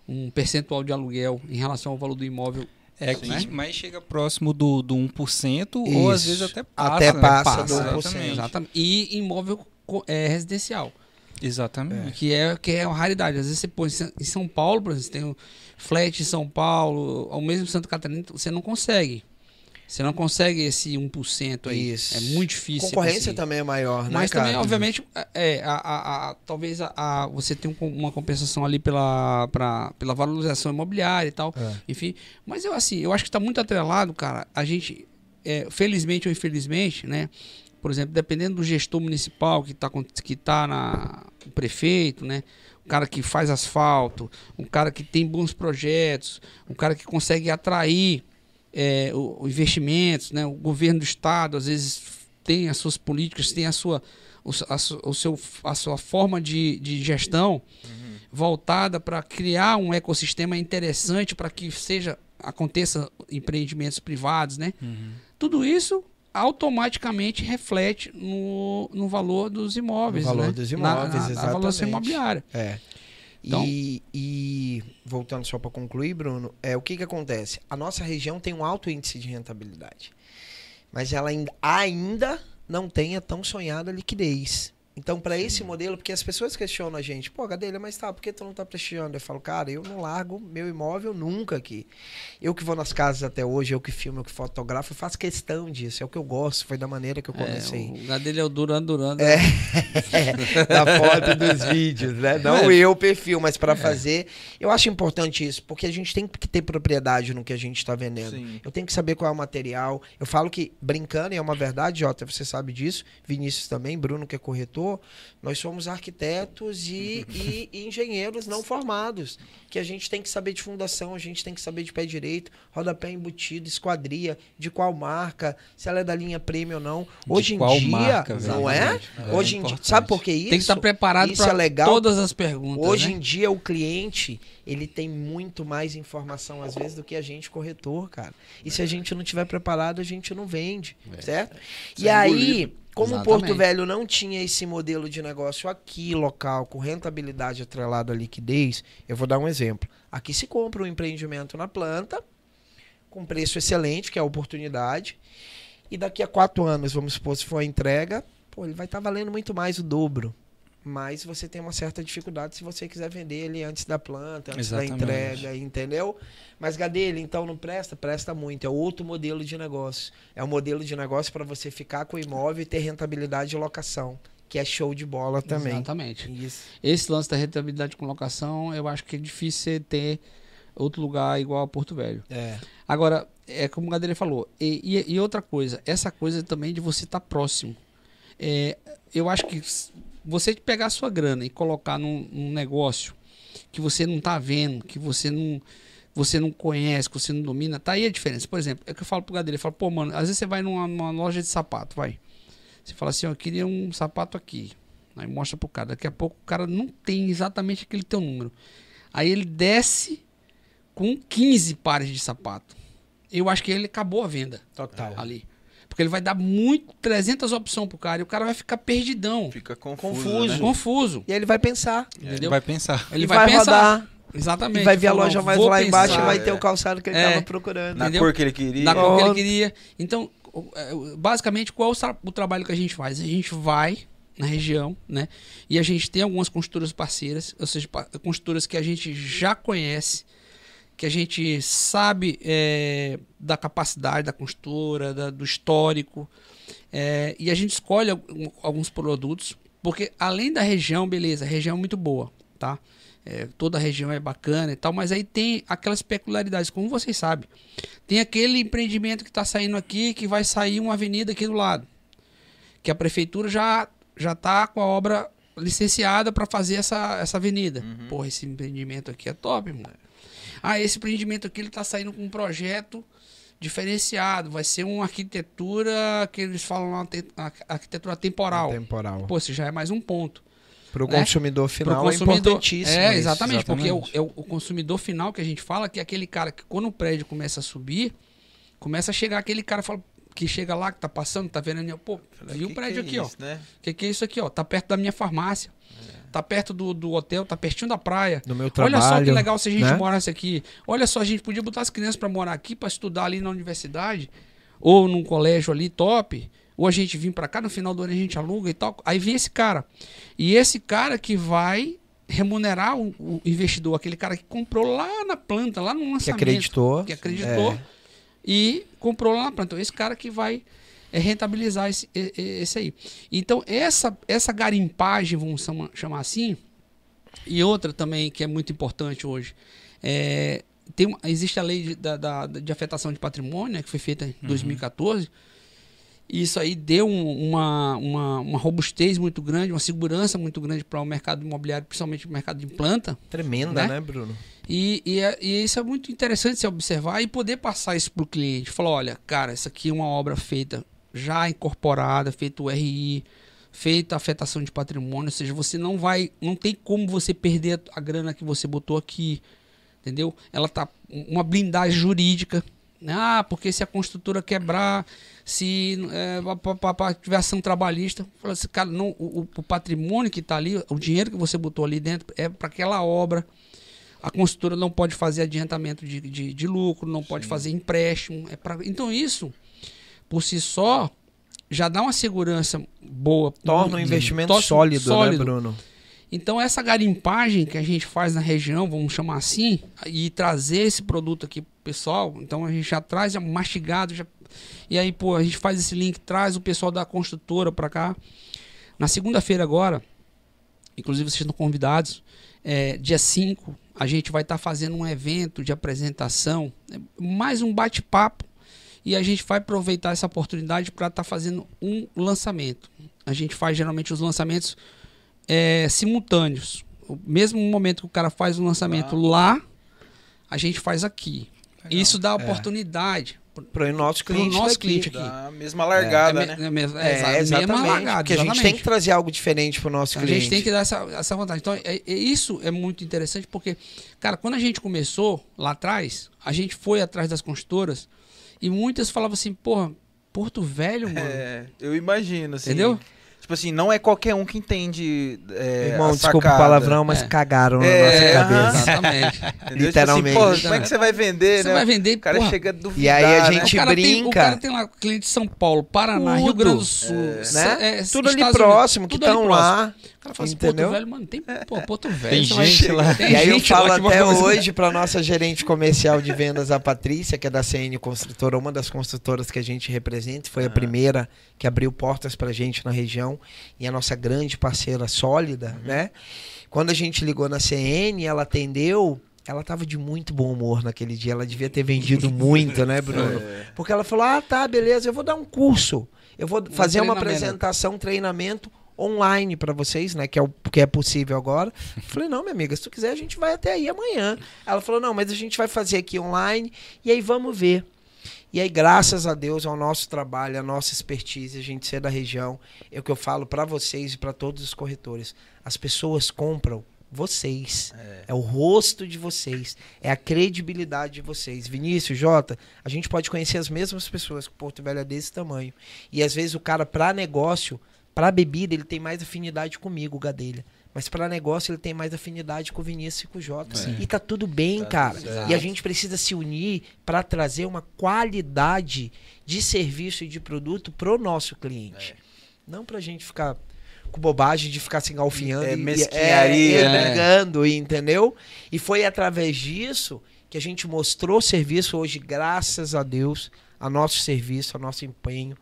um percentual de aluguel em relação ao valor do imóvel. É Sim. que Né? mais chega próximo do, do 1%, ou às Isso. vezes até passa. Até né? passa do Exatamente. 1%. Exatamente. E imóvel é, residencial. Exatamente. Que é, que é uma raridade. Às vezes você põe em São Paulo, por exemplo, você tem um flat em São Paulo, ao mesmo Santa Catarina, você não consegue. Você não consegue esse 1% aí. Isso. É muito difícil. Concorrência também é maior, né, Mas cara? também, obviamente, é, a, a- a- talvez a, a- você tenha um- uma compensação ali pela, pra, pela valorização imobiliária e tal. É. Enfim. Mas eu assim, eu acho que está muito atrelado, cara. A gente, é, felizmente ou infelizmente, né? Por exemplo, dependendo do gestor municipal que está que tá na. O prefeito, né? Um cara que faz asfalto, um cara que tem bons projetos, um cara que consegue atrair é, o, o investimentos, né? O governo do estado às vezes tem as suas políticas, tem a sua, a, o seu, a sua forma de, de gestão voltada para criar um ecossistema interessante para que seja aconteça empreendimentos privados, né? Uhum. Tudo isso automaticamente reflete no, no valor dos imóveis, No valor né? dos Na- imóveis, na, na exatamente. imobiliária. É. Então- E, e, voltando só para concluir, Bruno, é o que que acontece? A nossa região tem um alto índice de rentabilidade, mas ela ainda, ainda não tem a tão sonhada liquidez. Então, para esse modelo, porque as pessoas questionam a gente, pô, Gadelha, mas tá, por que tu não tá prestigiando? Eu falo, cara, eu não largo meu imóvel nunca aqui. Eu que vou nas casas até hoje, eu que filmo, eu que fotografo, eu faço questão disso, é o que eu gosto, foi da maneira que eu comecei. É, o Gadelha é o Duran Duran. *laughs* É. da foto e dos vídeos, né? Não eu, o perfil, mas para fazer. Eu acho importante isso, porque a gente tem que ter propriedade no que a gente está vendendo. Sim. Eu tenho que saber qual é o material. Eu falo que, brincando, e é uma verdade, Jota, você sabe disso, Vinícius também, Bruno, que é corretor, nós somos arquitetos e, e- engenheiros não formados. Que a gente tem que saber de fundação, a gente tem que saber de pé direito, rodapé embutido, esquadria, de qual marca, se ela é da linha premium ou não. Hoje em qual dia, marca, não é? É Hoje em dia, sabe por que isso? Tem que estar preparado isso é para legal. todas as perguntas. Hoje né? em dia o cliente, ele tem muito mais informação às vezes do que a gente corretor, cara. E se a gente não tiver preparado, a gente não vende, certo? E É aí, como o Exatamente. Porto Velho não tinha esse modelo de negócio aqui local com rentabilidade atrelada à liquidez, eu vou dar um exemplo. Aqui se compra um empreendimento na planta com preço excelente, que é a oportunidade. E daqui a quatro anos, vamos supor, se for a entrega, pô, ele vai estar valendo muito mais o dobro. Mas você tem uma certa dificuldade se você quiser vender ele antes da planta, antes Exatamente. da entrega, entendeu? Mas Gadelha, então não presta? Presta muito. É outro modelo de negócio. É um modelo de negócio para você ficar com o imóvel e ter rentabilidade de locação, que é show de bola também. Exatamente. Isso. Esse lance da rentabilidade com locação, eu acho que é difícil você ter outro lugar igual a Porto Velho. É. Agora, é como o Gadelha falou, e, e- e outra coisa, essa coisa também de você estar próximo. É, eu acho que você pegar a sua grana e colocar num, num negócio que você não está vendo, que você não, você não conhece, que você não domina, tá aí a diferença. Por exemplo, é que eu falo pro Gadelha, eu falo, pô, mano, às vezes você vai numa, numa loja de sapato, vai. Você fala assim, ó, eu queria um sapato aqui. Aí mostra pro cara. Daqui a pouco o cara não tem exatamente aquele teu número. Aí ele desce com 15 pares de sapato. Eu acho que ele acabou a venda Total. ali. Porque ele vai dar muito 300 opções pro cara e o cara vai ficar perdidão, Fica confuso. Confuso. né? confuso. E aí ele vai pensar. Entendeu? Vai pensar. Ele E vai, pensar. rodar. Exatamente. E vai ver a loja mais lá embaixo e pensar. vai ter o calçado que ele É. tava procurando. Na Entendeu? cor que ele queria. da cor que ele queria. Então, é, basicamente, qual o, tra- o trabalho que a gente faz? A gente vai na região, né? E a gente tem algumas construtoras parceiras, ou seja, construtoras que a gente já conhece, que a gente sabe é, da capacidade da construtora, da- do histórico, é, e a gente escolhe alguns produtos, porque além da região, beleza, a região é muito boa, tá? É, toda a região é bacana e tal, mas aí tem aquelas peculiaridades, como vocês sabem. Tem aquele empreendimento que está saindo aqui, que vai sair uma avenida aqui do lado. Que a prefeitura já já está com a obra licenciada para fazer essa, essa avenida. Porra, esse empreendimento aqui é top, irmão. Ah, esse empreendimento aqui ele está saindo com um projeto diferenciado. Vai ser uma arquitetura que eles falam lá, arquitetura temporal. Temporal. Pô, isso já é mais um ponto. Pro né? consumidor Pro final é importantíssimo. É, isso. exatamente, porque é o, exatamente. é o- o consumidor final que a gente fala, que é aquele cara que quando o prédio começa a subir, começa a chegar aquele cara fala, que chega lá, que tá passando, tá vendo, ali, pô, viu o Que prédio que aqui, é ó. isso, Né? O que, que é isso aqui, ó? Tá perto da minha farmácia. Tá perto do, do hotel, tá pertinho da praia. No meu trabalho. Olha só que legal se a gente né? morasse aqui. Olha só, a gente podia botar as crianças para morar aqui, para estudar ali na universidade, ou num colégio ali top, ou a gente vir para cá, no final do ano a gente aluga e tal. Aí vem esse cara. E esse cara que vai remunerar o, o investidor, aquele cara que comprou lá na planta, lá no Que lançamento. acreditou. Que acreditou É. e comprou lá na planta. Então, esse cara que vai é, rentabilizar esse, esse aí. Então, essa, essa garimpagem, vamos chama- chamar assim, e outra também que é muito importante hoje, é, tem, existe a lei de, da, da- de afetação de patrimônio, né, que foi feita em 2014, e isso aí deu um- uma, uma, uma robustez muito grande, uma segurança muito grande para o mercado imobiliário, principalmente o mercado de planta. Tremenda, Né? né, Bruno? E, e, é- e isso é muito interessante se observar e poder passar isso para o cliente. Falar, olha, cara, isso aqui é uma obra feita já incorporada, feito o RI, feita afetação de patrimônio, ou seja, você não vai, não tem como você perder a grana que você botou aqui, entendeu? Ela tá uma blindagem jurídica? Ah, porque se a construtora quebrar, se é, tiver ação trabalhista, assim, cara, não, o, o- o patrimônio que está ali, o dinheiro que você botou ali dentro é para aquela obra. A construtora não pode fazer adiantamento de, de, de lucro, não pode fazer empréstimo. É pra, então isso, por si só, já dá uma segurança boa. Torna um de- investimento torna- sólido, né, Bruno? Então essa garimpagem que a gente faz na região, vamos chamar assim, e trazer esse produto aqui pessoal, então a gente já traz já mastigado, já, e aí pô, a gente faz esse link, traz o pessoal da construtora para cá. Na segunda-feira agora, inclusive vocês estão convidados, é, dia 5, a gente vai estar fazendo um evento de apresentação, é, mais um bate-papo, e a gente vai aproveitar essa oportunidade para estar fazendo um lançamento. A gente faz geralmente os lançamentos é, simultâneos. O mesmo momento que o cara faz o lançamento lá, a gente faz aqui. Isso dá oportunidade Pro nosso pro cliente nosso daqui. cliente aqui. Da mesma largada, é, né? é, mesmo- É, é, exa- exatamente. mesma largada, porque a gente tem que trazer algo diferente pro nosso A cliente. gente tem que dar essa, essa vantagem. Então, é- é- isso é muito interessante porque, cara, quando a gente começou lá atrás, a gente foi atrás das construtoras e muitas falavam assim, porra, Porto Velho, mano. É, eu imagino, assim. Entendeu? Tipo assim, não é qualquer um que entende. É, Irmão, a desculpa o palavrão, mas É. cagaram na É, nossa cabeça. Exatamente. *laughs* Literalmente. Tipo assim, pô, como é que você vai vender, Você né? vai vender, O cara porra, chega duvidar, E aí a né? gente o cara Tem, o brinca. cara tem lá cliente de São Paulo, Paraná, Rio Tudo. Grande do Sul, né? é, Tudo ali Estados próximo, Unidos, que estão lá. O cara fala assim, Entendeu? Porto Velho, mano, tem pô, Porto Velho. Tem gente lá. Tem e aí eu falo até hoje para nossa gerente comercial de vendas, a Patrícia, que é da CN Construtora, uma das construtoras que a gente representa, foi a primeira que abriu portas pra gente na região e a nossa grande parceira sólida, né? Quando a gente ligou na CN, ela atendeu, ela tava de muito bom humor naquele dia, ela devia ter vendido *laughs* muito, né, Bruno? Porque ela falou: "Ah, tá, beleza, eu vou dar um curso. Eu vou fazer uma apresentação, treinamento online para vocês, né, que é o que é possível agora". Eu falei: "Não, minha amiga, se tu quiser, a gente vai até aí amanhã". Ela falou: "Não, mas a gente vai fazer aqui online e aí vamos ver". E aí, graças a Deus, ao nosso trabalho, à nossa expertise, a gente ser da região, é o que eu falo para vocês e para todos os corretores. As pessoas compram vocês. É. o rosto de vocês. É a credibilidade de vocês. Vinícius, Jota, a gente pode conhecer as mesmas pessoas que Porto Velho é desse tamanho. E às vezes o cara, para negócio, para bebida, ele tem mais afinidade comigo, Gadelha. Mas para negócio ele tem mais afinidade com o Vinícius e com o Jota. Sim. E tá tudo bem, Tá cara. certo. E a gente precisa se unir para trazer uma qualidade de serviço e de produto pro nosso cliente. Não pra gente ficar com bobagem de ficar se engalfinhando É, e- mesquinharia, é, né? brigando, entendeu? E foi através disso que a gente mostrou serviço hoje, graças a Deus, a nosso serviço, a nosso empenho.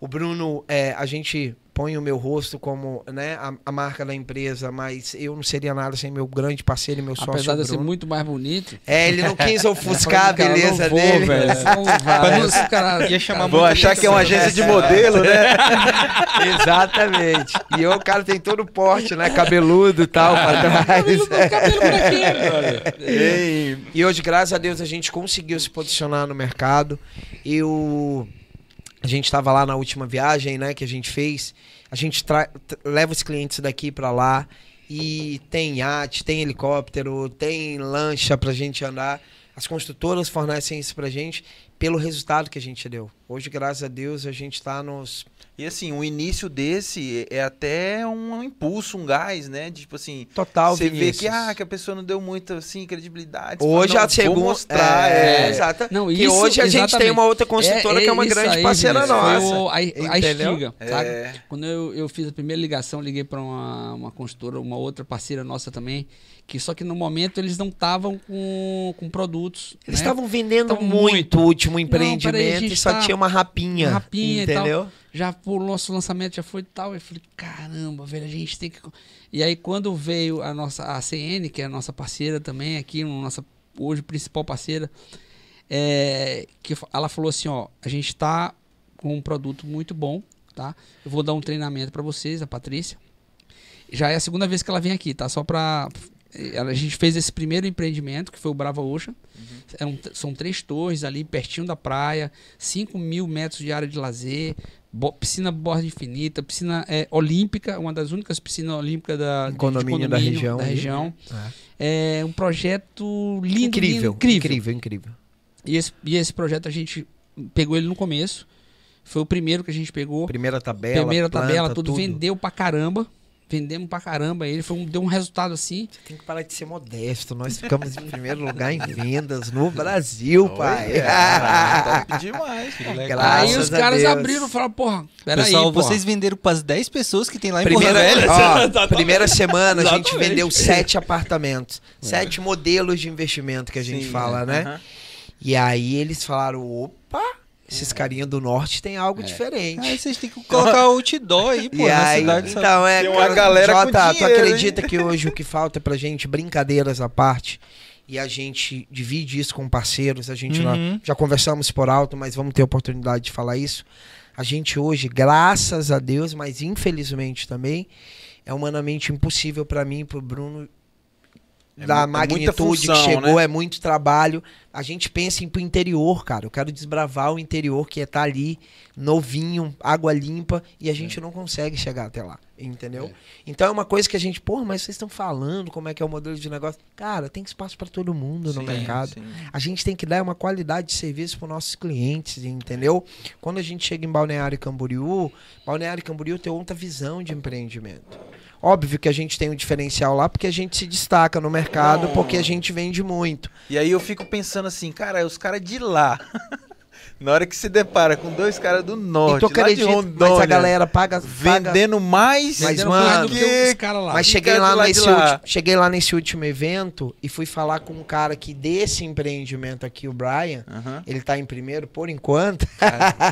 O Bruno, é, a gente põe o meu rosto como né, a, a marca da empresa, mas eu não seria nada sem meu grande parceiro e meu sócio. Apesar de ser muito mais bonito. É, ele não quis *laughs* ofuscar a beleza vou, dele. velho. *laughs* Não cara- Ia chamar muito achar que é uma agência de modelo, né? *laughs* Exatamente. E eu, o cara tem todo o porte, né? Cabeludo e tal, pra trás. Cabelo cabelo por aqui, brother. Ei, E hoje, graças a Deus, a gente conseguiu se posicionar no mercado. Eu. A gente estava lá na última viagem, né, que a gente fez. A gente leva os clientes daqui para lá e tem iate, tem helicóptero, tem lancha pra gente andar. As construtoras fornecem isso pra gente pelo resultado que a gente deu. Hoje, graças a Deus, a gente tá nos E assim, o início desse é até um impulso, um gás, né? De, Tipo assim, total você vê Vinícius. que, ah, que a pessoa não deu muita assim, credibilidade. Hoje fala, a "Não, vou segunda. mostrar. É, é. exata. Não, que isso, hoje a gente tem exatamente. uma outra construtora que é uma grande aí, parceira Vinícius, foi nossa. o- a, a Entendeu? Estiga, É. sabe? Quando eu, eu fiz a primeira ligação, liguei para uma, uma construtora, uma outra parceira nossa também, que só que no momento eles não estavam com, com produtos. Eles né? estavam vendendo Tavam muito muito. o último peraí, empreendimento gente e só tá- tinha uma rapinha. Uma rapinha e tal. Já o nosso lançamento já foi tal. Eu falei, caramba, velho, a gente tem que. E aí, quando veio a nossa a CN, que é a nossa parceira também, aqui, nossa hoje principal parceira, é, que ela falou assim: ó, a gente tá com um produto muito bom, tá? Eu vou dar um treinamento para vocês, a Patrícia. Já é a segunda vez que ela vem aqui, tá? Só pra. ela- A gente fez esse primeiro empreendimento, que foi o Brava Ocean. Eram- são três torres ali, pertinho da praia, 5 mil metros de área de lazer, bo- piscina borda infinita, piscina é, olímpica, uma das únicas piscinas olímpicas da, de Condomínio da região Da região. É um projeto lindo, Incrível, lindo, incrível. incrível, incrível. E, esse, e esse projeto a gente pegou ele no começo. Foi o primeiro que a gente pegou. Primeira tabela. Primeira planta, tabela, tudo, vendeu pra caramba. Vendemos pra caramba ele. Foi um, deu um resultado assim. Você tem que parar de ser modesto. Nós ficamos em primeiro lugar em vendas no *laughs* Brasil, pai. *laughs* Olha, cara, top *laughs* demais. filho. aí os a caras Deus. abriram e falaram, porra, peraí, Pessoal, porra. vocês venderam pras 10 pessoas que tem lá em Primeira, Porto ó, primeira semana a gente vendeu sete apartamentos. Sete modelos de investimento que a gente Sim, fala, né? aham. E aí eles falaram, opa, esses É. carinha do norte tem algo diferente. Aí vocês têm que colocar outdoor aí, pô, e na aí, cidade. sabe? então, é, Tem uma cara, galera com Jota, tu dinheiro, acredita que hoje o que falta pra gente, brincadeiras à parte, e a gente divide isso com parceiros, a gente lá- Uhum. já conversamos por alto, mas vamos ter oportunidade de falar isso. A gente hoje, graças a Deus, mas infelizmente também, é humanamente impossível pra mim e pro Bruno É da é magnitude função, que chegou, né? é muito trabalho. A gente pensa em pro interior, cara. Eu quero desbravar o interior que é tá ali, novinho, água limpa, e a gente não consegue chegar até lá, entendeu? Então é uma coisa que a gente, pô, mas vocês estão falando como é que é o modelo de negócio. Cara, tem espaço para todo mundo no Sim, mercado. sim. A gente tem que dar uma qualidade de serviço para nossos clientes, entendeu? Quando a gente chega em Balneário Camboriú, Balneário Camboriú tem outra visão de empreendimento. Óbvio que a gente tem um diferencial lá porque a gente se destaca no mercado, porque a gente vende muito. E aí eu fico pensando assim, cara, os caras de lá. *laughs* Na hora que se depara com dois caras do norte, então lá de Rondônia, mas a galera paga, paga vendendo mais Mas, Vendendo mano, do que os caras lá. Mas cheguei lá, lá nesse lá. último, cheguei lá nesse último evento e fui falar com um cara que desse empreendimento aqui, o Brian. Aham. Ele tá em primeiro por enquanto.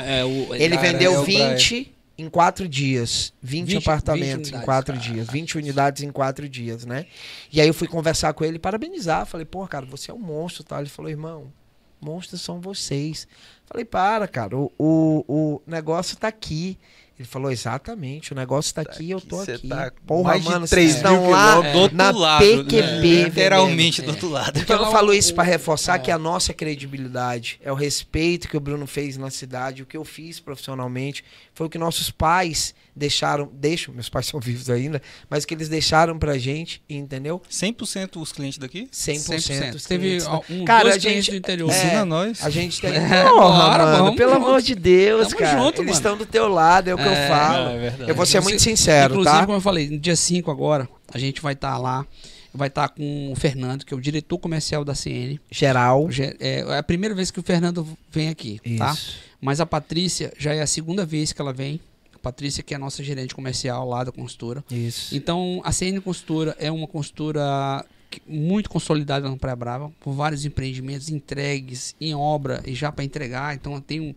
É, *laughs* o- Ele cara, vendeu é o 20 em quatro dias. 20, 20 apartamentos em unidades, quatro cara. dias. 20 unidades em quatro dias, né? E aí eu fui conversar com ele, parabenizar. Falei, pô, cara, você é um monstro, tá? Ele falou, irmão, monstros são vocês. Falei, para, cara, o, o, o negócio tá aqui. Ele falou, exatamente, o negócio tá, aqui, eu tô aqui. tá Porra, mais de mano, 3 vocês mil lá quilômetros. do outro na lado, PQP, né? vendendo. Literalmente do É. outro lado. Então eu falo isso para reforçar é. que a nossa credibilidade é o respeito que o Bruno fez na cidade, o que eu fiz profissionalmente, foi o que nossos pais deixaram, deixam, meus pais são vivos ainda, mas que eles deixaram pra gente, entendeu? 100% os clientes daqui? 100%. os Teve clientes, né? um, Cara, dois a gente- do interior. É, Ensina nós. A gente tem. É, *laughs* Porra, mano, vamos pelo junto. amor de Deus, Tamo cara. junto, Eles mano. estão do teu lado, é o que eu É, falo. é verdade. Eu vou ser muito sincero, Inclusive, tá? como eu falei, no dia 5 agora, a gente vai estar lá. Vai estar com o Fernando, que é o diretor comercial da CN. Geral. É, é a primeira vez que o Fernando vem aqui, tá? Isso. Mas a Patrícia já é a segunda vez que ela vem. A Patrícia, que é a nossa gerente comercial lá da consultora. Isso. Então, a CN Consultora é uma consultora muito consolidada na Praia Brava, com vários empreendimentos entregues em obra e já para entregar. Então, tem um,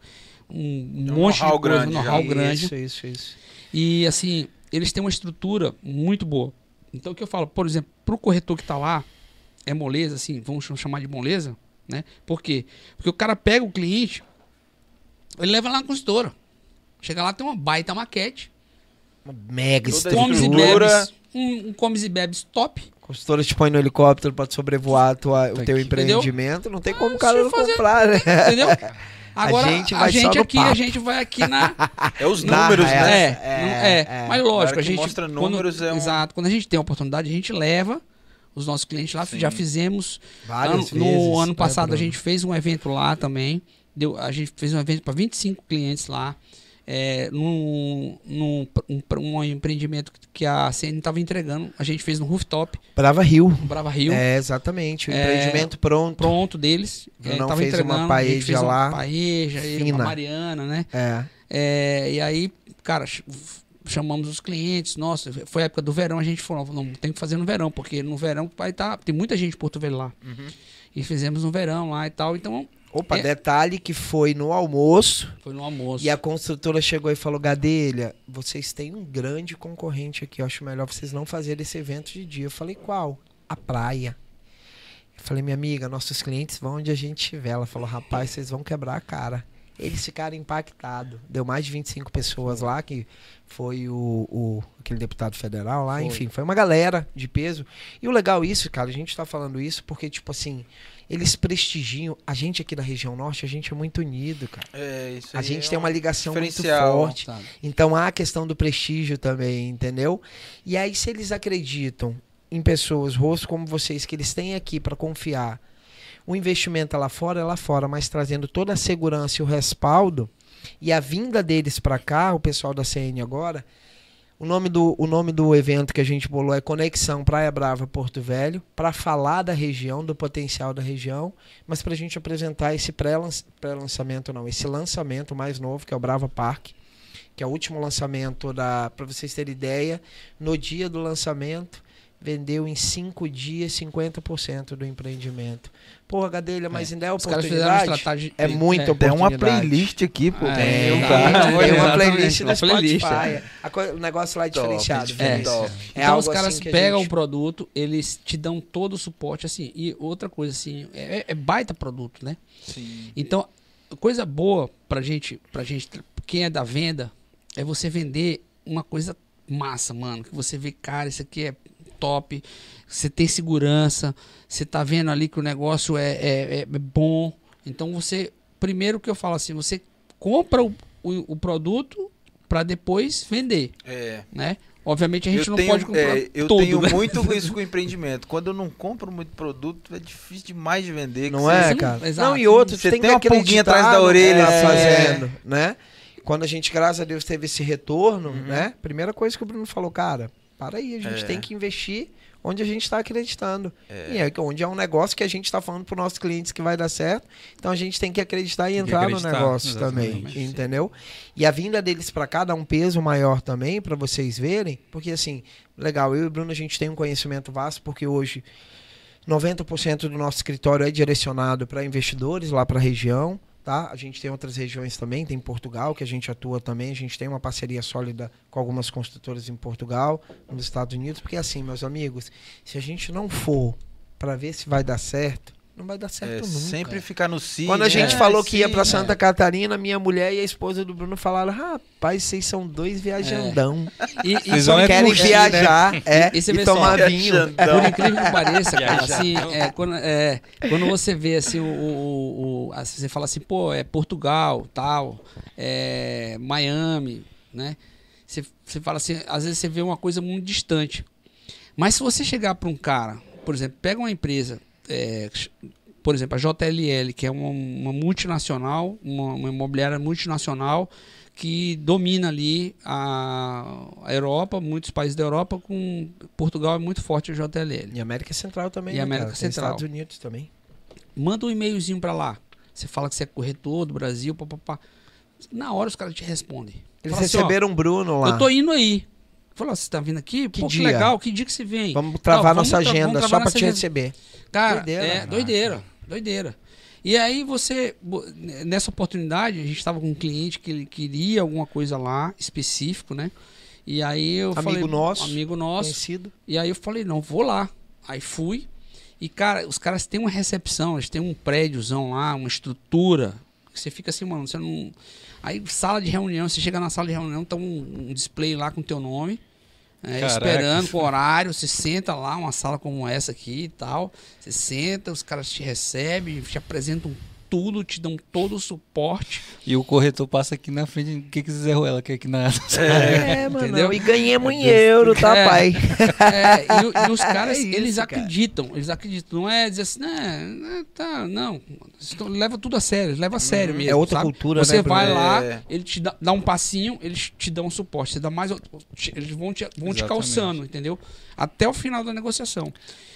um um monte de coisa, um know-how grande. Isso, isso, isso. E assim, eles têm uma estrutura muito boa. Então o que eu falo, por exemplo, pro corretor que tá lá, é moleza, assim, vamos ch- chamar de moleza, né? Por quê? Porque o cara pega o cliente, ele leva lá na consultora. Chega lá, tem uma baita maquete. Uma mega Comes e estrutura. bebes. Um, um comes e bebes top. A consultora te põe no helicóptero pra sobrevoar tua- o teu Aqui. empreendimento. Não tem como o Ah, cara não fazer- comprar, né? *laughs* Entendeu? Agora, a gente gente, vai só no aqui, a papo. gente vai aqui na. *laughs* É os Na números, real. né? É, É, é, é. mas Na lógico, a gente. mostra quando- números, é um- Exato. Quando a gente tem a oportunidade, a gente leva os nossos clientes lá. Sim. Já fizemos Várias Ano- vezes. no ano passado a gente fez um evento lá também. Deu, a gente fez um evento para 25 clientes lá. É, num, num um, um empreendimento que a CN estava entregando. A gente fez no rooftop, Brava Rio. no Brava Rio. É, exatamente. O É, empreendimento pronto. Pronto deles. É, Brunão tava fez uma entregando, a paeja gente fez lá, Uma paeja, fina. uma Mariana, né? É. É, e aí, cara, ch- chamamos os clientes. Nossa, foi a época do verão. A gente falou, não, tem que fazer no verão, porque no verão vai estar. tem muita gente em Porto Velho lá. Uhum. E fizemos no verão lá e tal. Então, Opa, É. detalhe que foi no almoço foi no almoço. e a construtora chegou e falou: Gadelha, vocês têm um grande concorrente aqui. Eu acho melhor vocês não fazerem esse evento de dia. Eu falei: qual? A praia. Eu falei: minha amiga, nossos clientes vão onde a gente estiver. Ela falou: rapaz, vocês vão quebrar a cara. Eles ficaram impactados. Deu mais de 25 pessoas lá, que foi o, o- aquele deputado federal lá, Foi. enfim, foi uma galera de peso. E o legal isso, cara, a gente tá falando isso porque, tipo assim, eles prestigiam. A gente aqui da região norte, a gente é muito unido, cara. É, isso A aí gente é tem um uma ligação muito forte. Sabe? Então há a questão do prestígio também, entendeu? E aí, se eles acreditam em pessoas, rostos como vocês, que eles têm aqui para confiar, o investimento é lá fora é lá fora, mas trazendo toda a segurança e o respaldo, e a vinda deles para cá, o pessoal da CN agora, o nome, do, o nome do evento que a gente bolou é Conexão Praia Brava Porto Velho, para falar da região, do potencial da região, mas para a gente apresentar esse pré-lanç- pré-lançamento, não, esse lançamento mais novo, que é o Brava Park, que é o último lançamento da. Para vocês terem ideia, no dia do lançamento, vendeu em 5 dias 50% do empreendimento. Porra, Gadelha, mas ainda é Os caras fizeram uma oportunidade. estratégia. É muita Tem uma oportunidade. playlist aqui, pô. É, Tem, Meu tá. tem, uma playlist playlist, Spotify. A co- o negócio lá é Top, diferenciado. diferente. Vinícius. Top. É então os caras assim pegam gente- o produto, eles te dão todo o suporte, assim. E outra coisa, assim, é, é baita produto, né? Sim. Então, coisa boa pra gente, pra gente, quem é da venda, é você vender uma coisa massa, mano. Que você vê, cara, isso aqui é top. Você tem segurança. Você tá vendo ali que o negócio é, é, é bom. Então você, primeiro que eu falo assim, você compra o, o, o produto pra depois vender, É. né? Obviamente a gente eu não tenho, pode comprar é, eu todo, tenho né? muito *laughs* isso com empreendimento. Quando eu não compro muito produto, é difícil demais de vender. Não é, você- não- cara? exato. Não, e outro, Você tem, tem uma pulguinha atrás da orelha, assim, fazendo, né? Quando a gente, graças a Deus, teve esse retorno, Uhum. né? Primeira coisa que o Bruno falou, cara, para aí, a gente É. tem que investir onde a gente está acreditando. É. E é onde é um negócio que a gente está falando para os nossos clientes que vai dar certo. Então a gente tem que acreditar e entrar no acreditar, negócio também, exatamente. entendeu? E a vinda deles para cá dá um peso maior também para vocês verem, porque assim, legal, eu e o Bruno a gente tem um conhecimento vasto porque hoje 90% do nosso escritório é direcionado para investidores lá para a região, tá? A gente tem outras regiões também, tem Portugal que a gente atua também, a gente tem uma parceria sólida com algumas construtoras em Portugal, nos Estados Unidos, porque assim, meus amigos, se a gente não for para ver se vai dar certo, não vai dar certo É, nunca. sempre ficar no sim. Quando a né? gente É, falou que ia sim, para é. Santa Catarina, minha mulher e a esposa do Bruno falaram: rapaz, vocês são dois viajandão. E, e Vocês só vão é Querem curtir, viajar é, E e vê só, tomar vinho. viajandão. Por incrível que pareça, cara, assim, é, quando, é, quando você vê assim, o, o, o- assim, você fala assim, pô, é Portugal, tal, é Miami, né? você, você fala assim, às vezes você vê uma coisa muito distante. Mas se você chegar para um cara, por exemplo, pega uma empresa, é, por exemplo, a JLL, que é uma, uma multinacional, uma, uma, imobiliária multinacional que domina ali a, a, Europa, muitos países da Europa, com Portugal é muito forte a JLL. E América Central também. E né, América cara? Central. Estados Unidos também. Manda um e-mailzinho para lá. Você fala que você é corretor do Brasil, papapá. Na hora os caras te respondem. Eles Fala assim, receberam um Bruno lá. Eu tô indo aí. Falou, você tá vindo aqui? Que Pô, dia? que legal, que dia que você vem? Vamos travar Não, vamos nossa tra- agenda só nossa te agenda. receber. Cara, Doideira. é doideira, doideira. E aí você, bo- nessa oportunidade, a gente estava com um cliente que ele queria alguma coisa lá, específico, né? E aí eu Amigo falei, nosso, amigo nosso, Conhecido. e aí eu falei, não, vou lá. Aí fui. E, cara, os caras têm uma recepção, eles têm um prédiozão lá, uma estrutura. Que Você fica assim, mano, você não. Aí, sala de reunião, você chega na sala de reunião, tá um, um display lá com o teu nome. é, esperando com horário, você senta lá, uma sala como essa aqui e tal. Você senta, os caras te recebem, te apresentam tudo, te dão todo o suporte. E o corretor passa aqui na frente. O que que Zé Ruela quer aqui na. É, *laughs* mano. Entendeu? E ganhamos em euro, tá, É. pai? É, e, o- e os *laughs* caras, É isso, eles cara. acreditam, eles acreditam. Não é dizer assim, né, tá, não. Leva tudo a sério, leva a sério mesmo. É outra sabe? cultura, Você né, vai lá, É. ele te dá, dá um passinho, eles te dão um suporte. Você dá mais. Eles vão te, vão te calçando, entendeu? Até o final da negociação.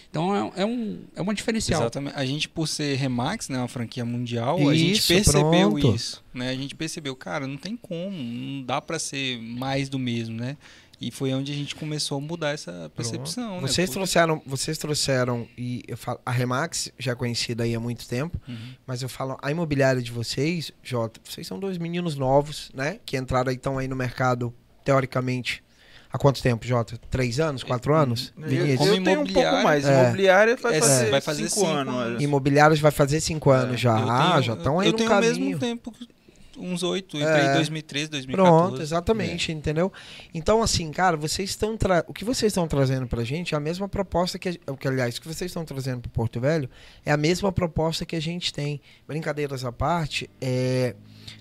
Então é, é um, é uma diferencial. Exatamente. A gente, por ser Remax, né, uma franquia mundial, a gente Isso, percebeu pronto. isso. Né? A gente percebeu, cara, não tem como, não dá pra ser mais do mesmo, né? E foi onde a gente começou a mudar essa percepção, né? Vocês trouxeram, vocês trouxeram e eu falo, a Remax já é conhecida aí há muito tempo, Uhum. mas eu falo a imobiliária de vocês, Jota, vocês são dois meninos novos, né, que entraram aí estão aí no mercado teoricamente há quanto tempo, Jota? Três anos, quatro anos? Eu? Como eu tenho um pouco mais. É. Imobiliária vai É, fazer, vai fazer cinco, cinco anos. anos. Imobiliários vai fazer cinco anos já. Eu ah, tenho- já estão aí Eu no tenho caminho. o mesmo tempo, uns oito, É. entrei em 2013, 2014. Pronto, exatamente, entendeu? Então, assim, cara, vocês estão tra... o que vocês estão trazendo pra gente é a mesma proposta que, a... o que aliás, o que vocês estão trazendo pro Porto Velho é a mesma proposta que a gente tem. Brincadeiras à parte, é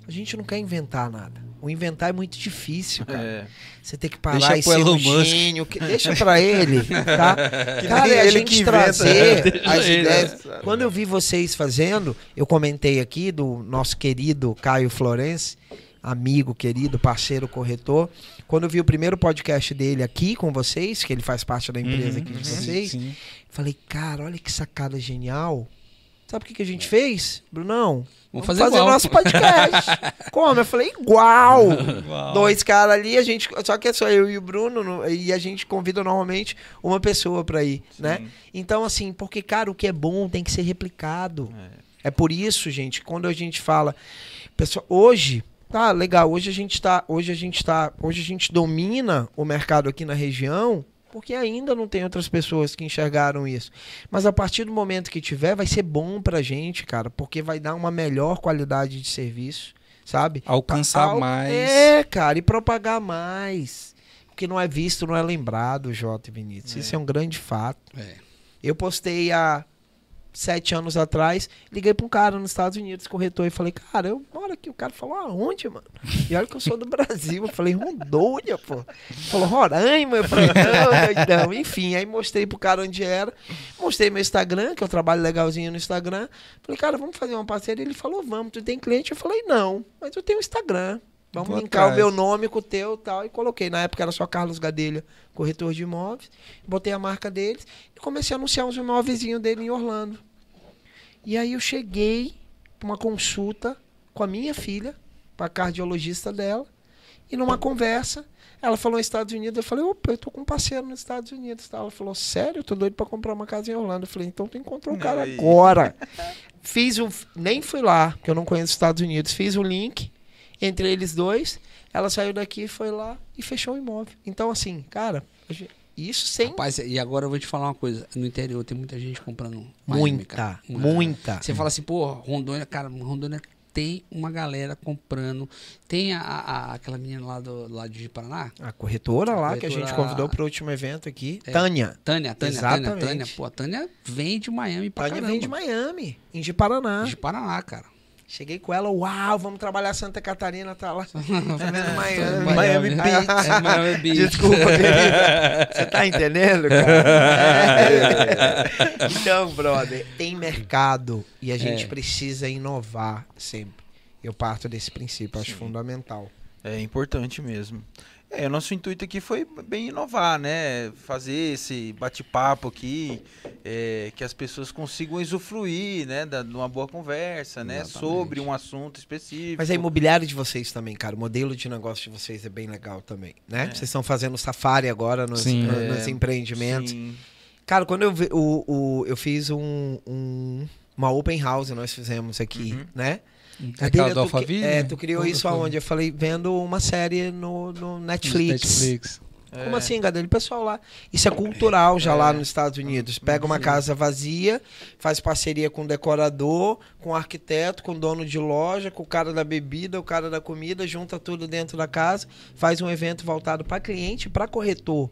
a gente não quer inventar nada. O inventar é muito difícil, cara. É. Você tem que parar Deixa e ser um gênio. que- Deixa pra ele, tá? *laughs* Cara, é a gente que inventa. trazer *laughs* as ele, ideias. né? Quando eu vi vocês fazendo, eu comentei aqui do nosso querido Caio Florence, amigo, querido, parceiro, corretor. Quando eu vi o primeiro podcast dele aqui com vocês, que ele faz parte da empresa Uhum, aqui de uhum, vocês, sim. falei, cara, olha que sacada genial. Sabe o que, que a gente fez, Brunão? Vamos fazer igual. nosso podcast. *laughs* Como? Eu falei, igual. Uau. Dois caras ali, a gente. Só que é só eu e o Bruno, no- e a gente convida normalmente uma pessoa pra ir, né? Então, assim, porque, cara, o que é bom tem que ser replicado. É, por isso, gente, quando a gente fala. Pessoal, hoje, tá legal, hoje a gente tá. Hoje a gente tá. Hoje a gente domina o mercado aqui na região. Porque ainda não tem outras pessoas que enxergaram isso. Mas a partir do momento que tiver, vai ser bom pra gente, cara. Porque vai dar uma melhor qualidade de serviço, sabe? Alcançar Al- mais. É, cara, e propagar mais. O que não é visto não é lembrado, Jota e Vinícius. Isso é um grande fato. É. Eu postei há sete anos atrás, liguei pra um cara nos Estados Unidos, corretor, e falei, cara, eu moro aqui. O cara falou, aonde, mano? E olha que eu sou do *laughs* Brasil. Eu falei, Rondônia, pô. Ele falou, Roraima. Eu falei, não, doidão. Enfim, aí mostrei pro cara onde era. Mostrei meu Instagram, que eu trabalho legalzinho no Instagram. Falei, cara, vamos fazer uma parceria? Ele falou, vamos. Tu tem cliente? Eu falei, não, mas eu tenho Instagram. Vamos Vou linkar o atrás. meu nome com o teu e tal. E coloquei. Na época era só Carlos Gadelha, corretor de imóveis. Botei a marca deles e comecei a anunciar uns imóveis dele em Orlando. E aí eu cheguei pra uma consulta com a minha filha, pra cardiologista dela. E numa conversa, ela falou Estados Unidos. Eu falei, opa, eu tô com um parceiro nos Estados Unidos. tá? Ela falou, sério? Eu tô doido pra comprar uma casa em Orlando. Eu falei, então tu encontrou o cara Aí. agora. Fiz um. Nem fui lá, que eu não conheço os Estados Unidos. Fiz um link entre eles dois. Ela saiu daqui, foi lá e fechou o imóvel. Então, assim, cara, a isso sem Rapaz, e agora eu vou te falar uma coisa. No interior tem muita gente comprando Miami, muita, cara. muita. Você fala assim, pô, Rondônia, cara, Rondônia tem uma galera comprando. Tem a, a- aquela menina lá do lado de Paraná, A corretora lá que a gente Corretora- convidou para o último evento aqui, É. Tânia. Tânia, Tânia, Tânia, Exatamente. Tânia. Pô, a Tânia vem de Miami pra Tânia caramba. vem de Miami, em de Paraná. De Paraná, cara. Cheguei com ela, uau, vamos trabalhar Santa Catarina, tá lá. *laughs* Fazendo Miami. Miami Beach. É Miami Beach. Desculpa, querido. Você tá entendendo, cara? É. *laughs* Então, brother, tem mercado e a gente É. precisa inovar sempre. Eu parto desse princípio, acho fundamental. É importante mesmo. É, o nosso intuito aqui foi bem inovar, né? Fazer esse bate-papo aqui, é, que as pessoas consigam usufruir, né? Da, de uma boa conversa, né? Exatamente. Sobre um assunto específico. Mas a imobiliária de vocês também, cara, o modelo de negócio de vocês é bem legal também, né? É. Vocês estão fazendo safari agora nos, Sim. no- É, nos empreendimentos. Sim. Cara, quando eu, vi, o, o- eu fiz um, um- uma open house, nós fizemos aqui, Uhum. né? Aquela tu, do Alphaville? é, tu criou Qual isso foi? aonde? Eu falei, vendo uma série no, no Netflix. Netflix. Como É. assim, Gadelho? Pessoal lá. Isso é cultural já É. lá nos Estados Unidos. Pega uma casa vazia, faz parceria com o decorador, com o arquiteto, com o dono de loja, com o cara da bebida, o cara da comida, junta tudo dentro da casa, faz um evento voltado para cliente e para corretor.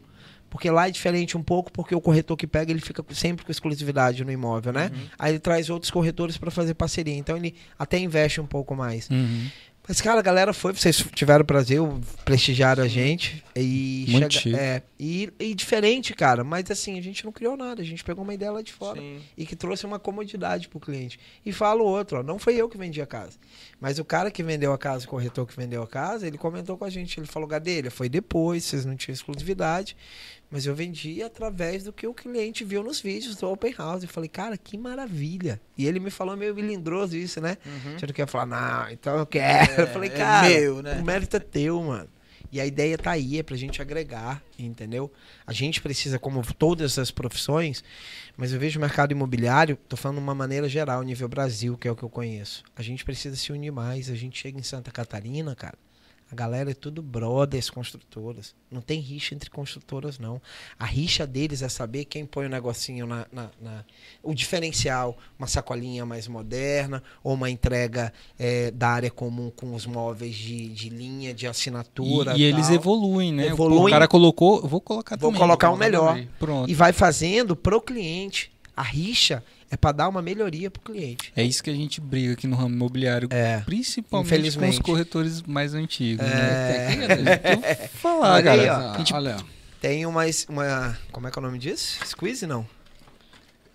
Porque lá é diferente um pouco, porque o corretor que pega, ele fica sempre com exclusividade no imóvel, né? Aí ele traz outros corretores para fazer parceria. Então ele até investe um pouco mais. Uhum. Mas, cara, a galera foi, vocês tiveram prazer, prestigiaram a gente. E, Muito chega- é, e, e diferente, cara. Mas assim, a gente não criou nada, a gente pegou uma ideia lá de fora. Sim. E que trouxe uma comodidade pro cliente. E falo outro, ó, não foi eu que vendi a casa. Mas o cara que vendeu a casa, o corretor que vendeu a casa, ele comentou com a gente. Ele falou, Gadelha, foi depois, vocês não tinham exclusividade. Mas eu vendi através do que o cliente viu nos vídeos do Open House. Eu falei, cara, que maravilha. E ele me falou meio melindroso isso, né? Uhum. Você não quer falar, não, então eu quero. eu falei, é cara, meu, né? o mérito é teu, mano. E a ideia tá aí, é pra gente agregar, entendeu? A gente precisa, como todas as profissões, mas eu vejo o mercado imobiliário, tô falando de uma maneira geral, nível Brasil, que é o que eu conheço. A gente precisa se unir mais. A gente chega em Santa Catarina, cara. A galera é tudo brothers construtoras. Não tem rixa entre construtoras, não. A rixa deles é saber quem põe o negocinho na. na- na- o diferencial, uma sacolinha mais moderna, ou uma entrega eh, da área comum com os móveis de, de linha, de assinatura. E, e eles evoluem, né? Evoluem. O cara colocou, vou colocar Vou também. colocar o Coloca melhor. também. Pronto. E vai fazendo pro cliente. A rixa é para dar uma melhoria pro cliente. É isso que a gente briga aqui no ramo imobiliário, É. principalmente com os corretores mais antigos. É. Né? Tem aqui, né? Vou falar, Olha aí, cara. ó. Ah, Olha, ó. Tem uma, uma. Como é que é o nome disso? Squeeze, não?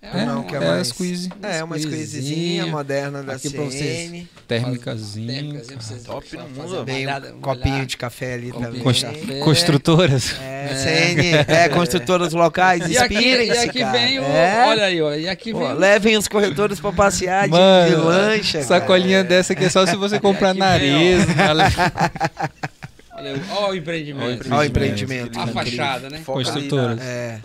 É, não, que é é mais- a squeeze É, uma squeezezinha moderna da aqui pra vocês. CN. térmicazinha. Pra vocês Top no mundo. olhada- um uma copinho de café ali Copinho também. de café. É, Construtoras. É. CN, *laughs* é, construtoras locais, E aqui, inspirem-se, e aqui cara. vem o. É. Olha aí, ó. E aqui Pô, vem o- levem os corretores pra passear de, de Mano, lancha. cara. sacolinha dessa aqui é só se você comprar Aqui na vem, ó. Arezzo. galera. *laughs* Olha, o empreendimento. Ó o empreendimento. A fachada, né? Construtoras. É.